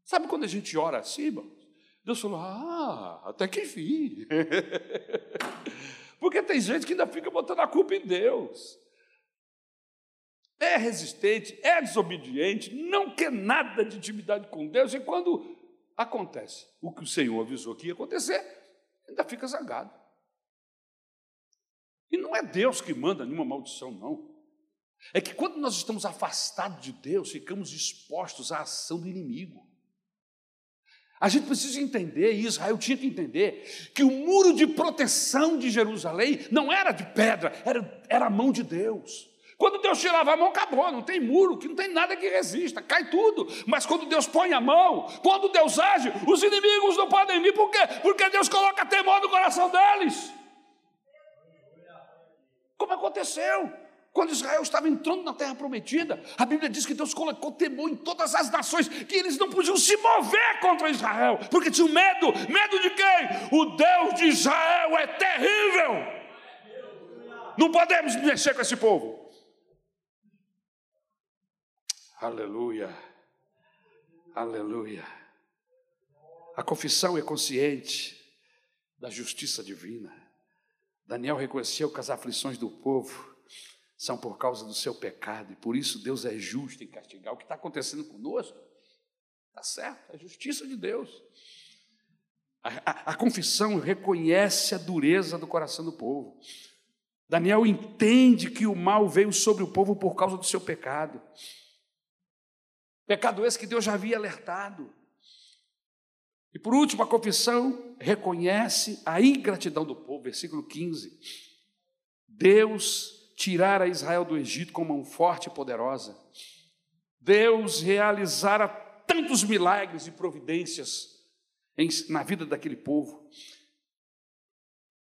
Sabe quando a gente ora assim, irmão? Deus falou: Ah, até que enfim. Porque tem gente que ainda fica botando a culpa em Deus. É resistente, é desobediente, não quer nada de intimidade com Deus, e quando acontece o que o Senhor avisou que ia acontecer, ainda fica zangado. E não é Deus que manda nenhuma maldição, não. É que quando nós estamos afastados de Deus, ficamos expostos à ação do inimigo. A gente precisa entender, e Israel tinha que entender, que o muro de proteção de Jerusalém não era de pedra, era, era a mão de Deus. Quando Deus tirava a mão, acabou, não tem muro, que não tem nada que resista, cai tudo. Mas quando Deus põe a mão, quando Deus age, os inimigos não podem vir, por quê? Porque Deus coloca temor no coração deles. Como aconteceu? Quando Israel estava entrando na terra prometida, a Bíblia diz que Deus colocou temor em todas as nações, que eles não podiam se mover contra Israel, porque tinham medo. Medo de quem? O Deus de Israel é terrível. Não podemos mexer com esse povo. Aleluia. Aleluia. A confissão é consciente da justiça divina. Daniel reconheceu que as aflições do povo são por causa do seu pecado, e por isso Deus é justo em castigar. O que está acontecendo conosco está certo, é a justiça de Deus. A, a, a confissão reconhece a dureza do coração do povo. Daniel entende que o mal veio sobre o povo por causa do seu pecado. Pecado esse que Deus já havia alertado. E por último, a confissão reconhece a ingratidão do povo, versículo 15. Deus tirara Israel do Egito com mão forte e poderosa. Deus realizara tantos milagres e providências em, na vida daquele povo.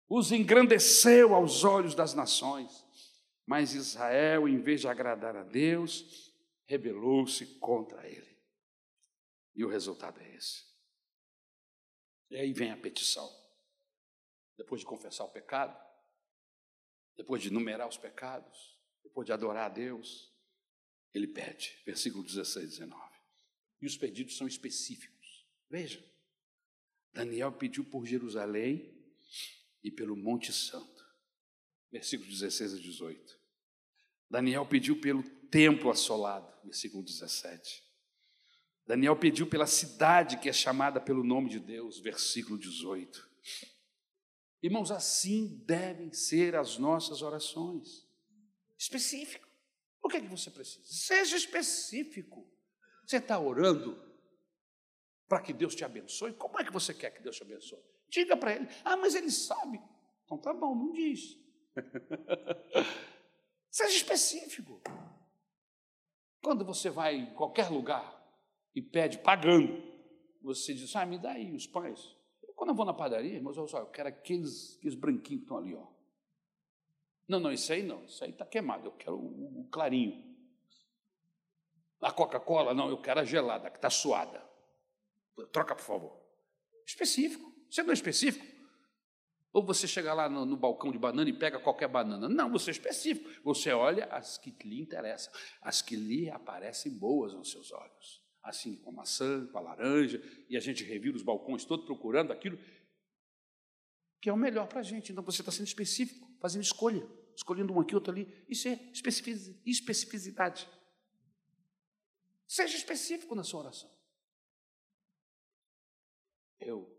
Os engrandeceu aos olhos das nações. Mas Israel, em vez de agradar a Deus, rebelou-se contra ele. E o resultado é esse. E aí vem a petição. Depois de confessar o pecado, depois de numerar os pecados, depois de adorar a Deus, ele pede, versículo 16 e 19. E os pedidos são específicos. Veja, Daniel pediu por Jerusalém e pelo Monte Santo, versículo 16 a 18. Daniel pediu pelo templo assolado, versículo 17. Daniel pediu pela cidade que é chamada pelo nome de Deus, versículo 18. Irmãos, assim devem ser as nossas orações. Específico. O que é que você precisa? Seja específico. Você está orando para que Deus te abençoe? Como é que você quer que Deus te abençoe? Diga para ele. Ah, mas ele sabe. Então tá bom, não diz. Seja específico. Quando você vai em qualquer lugar, e pede pagando. Você diz, ah, me dá aí os pães. Quando eu vou na padaria, mas eu, só, eu quero aqueles, aqueles branquinhos que estão ali, ó. Não, não, isso aí não, isso aí está queimado, eu quero o, o clarinho. A Coca-Cola, não, eu quero a gelada, que está suada. Troca, por favor. Específico. Você não é específico? Ou você chega lá no, no, balcão de banana e pega qualquer banana. Não, você é específico. Você olha as que lhe interessam, as que lhe aparecem boas aos seus olhos assim com a maçã, com a laranja, e a gente revira os balcões todos procurando aquilo que é o melhor para a gente. Então você está sendo específico, fazendo escolha, escolhendo um aqui, outro ali. Isso é especificidade. Seja específico na sua oração. Eu,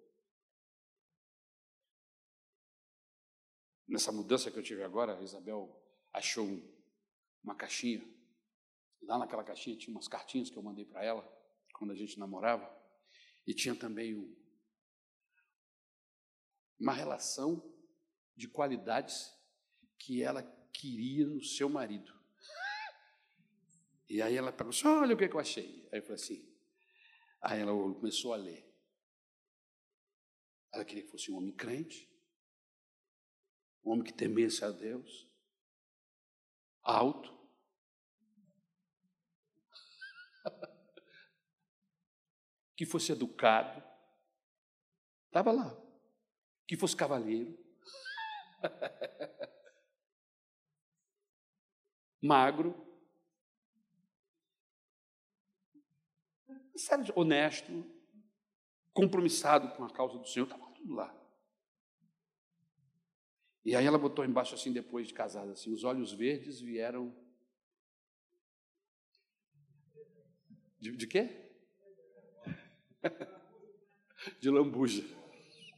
nessa mudança que eu tive agora, a Isabel achou uma caixinha. Lá naquela caixinha tinha umas cartinhas que eu mandei para ela quando a gente namorava, e tinha também um, uma relação de qualidades que ela queria no seu marido. E aí ela perguntou: assim, olha o que eu achei. Aí eu falei assim. Aí ela começou a ler. Ela queria que fosse um homem crente, um homem que temesse a Deus, alto. Que fosse educado. Estava lá. Que fosse cavalheiro. Magro. Sério, honesto, compromissado com a causa do Senhor, estava tudo lá. E aí ela botou embaixo assim, depois de casada, assim, os olhos verdes vieram. De, de quê? De lambuja.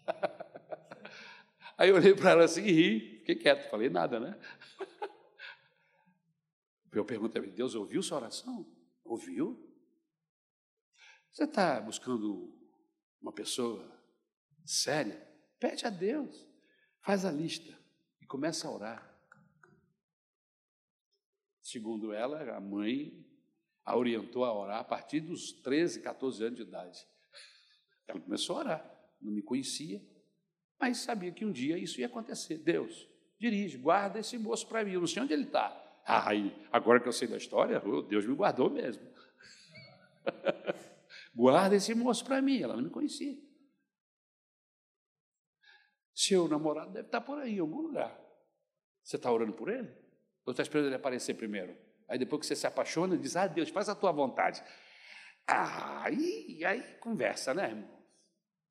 Aí eu olhei para ela assim e ri, fiquei quieto, falei nada, né? Eu perguntei, Deus ouviu sua oração? Ouviu? Você está buscando uma pessoa séria? Pede a Deus, faz a lista e começa a orar. Segundo ela, a mãe a orientou a orar a partir dos 13, 14 anos de idade. Ela começou a orar, não me conhecia, mas sabia que um dia isso ia acontecer. Deus, dirige, guarda esse moço para mim, eu não sei onde ele está. Ah, agora que eu sei da história, Deus me guardou mesmo. Guarda esse moço para mim. Ela não me conhecia. Seu namorado deve estar por aí, em algum lugar. Você está orando por ele? Ou está esperando ele aparecer primeiro? Aí depois que você se apaixona, diz: Ah, Deus, faz a tua vontade. Ah, aí, aí conversa, né, irmão?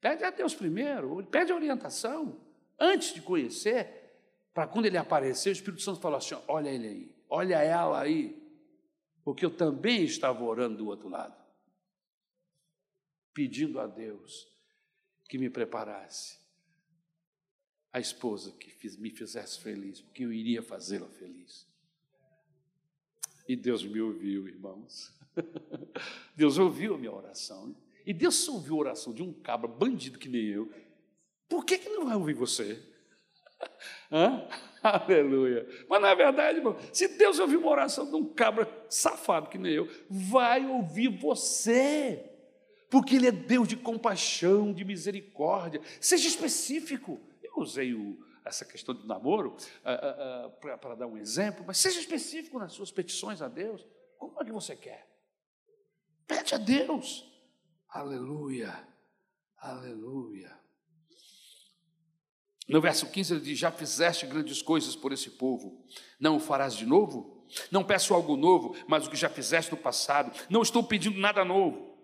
Pede a Deus primeiro, pede orientação, antes de conhecer, para quando ele aparecer, o Espírito Santo fala assim: olha ele aí, olha ela aí, porque eu também estava orando do outro lado pedindo a Deus que me preparasse a esposa que me fizesse feliz, porque eu iria fazê-la feliz. E Deus me ouviu, irmãos. Deus ouviu a minha oração. E Deus ouviu a oração de um cabra bandido que nem eu. Por que, que não vai ouvir você? Hã? Aleluia. Mas não é verdade, irmão. Se Deus ouviu uma oração de um cabra safado que nem eu, vai ouvir você porque Ele é Deus de compaixão, de misericórdia. Seja específico. Eu usei o, essa questão do namoro uh, uh, uh, para dar um exemplo, mas seja específico nas suas petições a Deus. Como é que você quer? Pede a Deus. Aleluia, aleluia. No verso 15 ele diz: Já fizeste grandes coisas por esse povo, não o farás de novo? Não peço algo novo, mas o que já fizeste no passado. Não estou pedindo nada novo.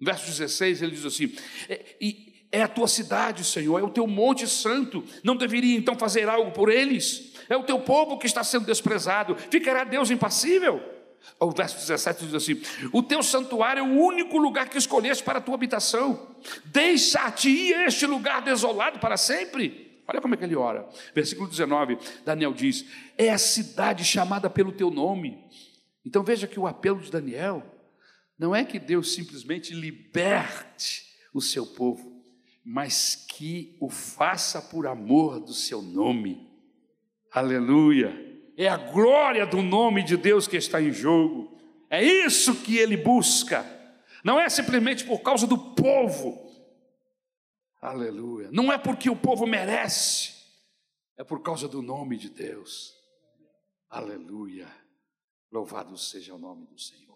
No verso 16 ele diz assim: é, e é a tua cidade, Senhor, é o teu monte santo, não deveria então fazer algo por eles? É o teu povo que está sendo desprezado, ficará Deus impassível? O verso 17 diz assim: O teu santuário é o único lugar que escolheste para a tua habitação, deixa-te este lugar desolado para sempre. Olha como é que ele ora. Versículo 19, Daniel diz: É a cidade chamada pelo teu nome. Então veja que o apelo de Daniel não é que Deus simplesmente liberte o seu povo, mas que o faça por amor do seu nome. Aleluia! É a glória do nome de Deus que está em jogo. É isso que ele busca. Não é simplesmente por causa do povo. Aleluia. Não é porque o povo merece. É por causa do nome de Deus. Aleluia. Louvado seja o nome do Senhor.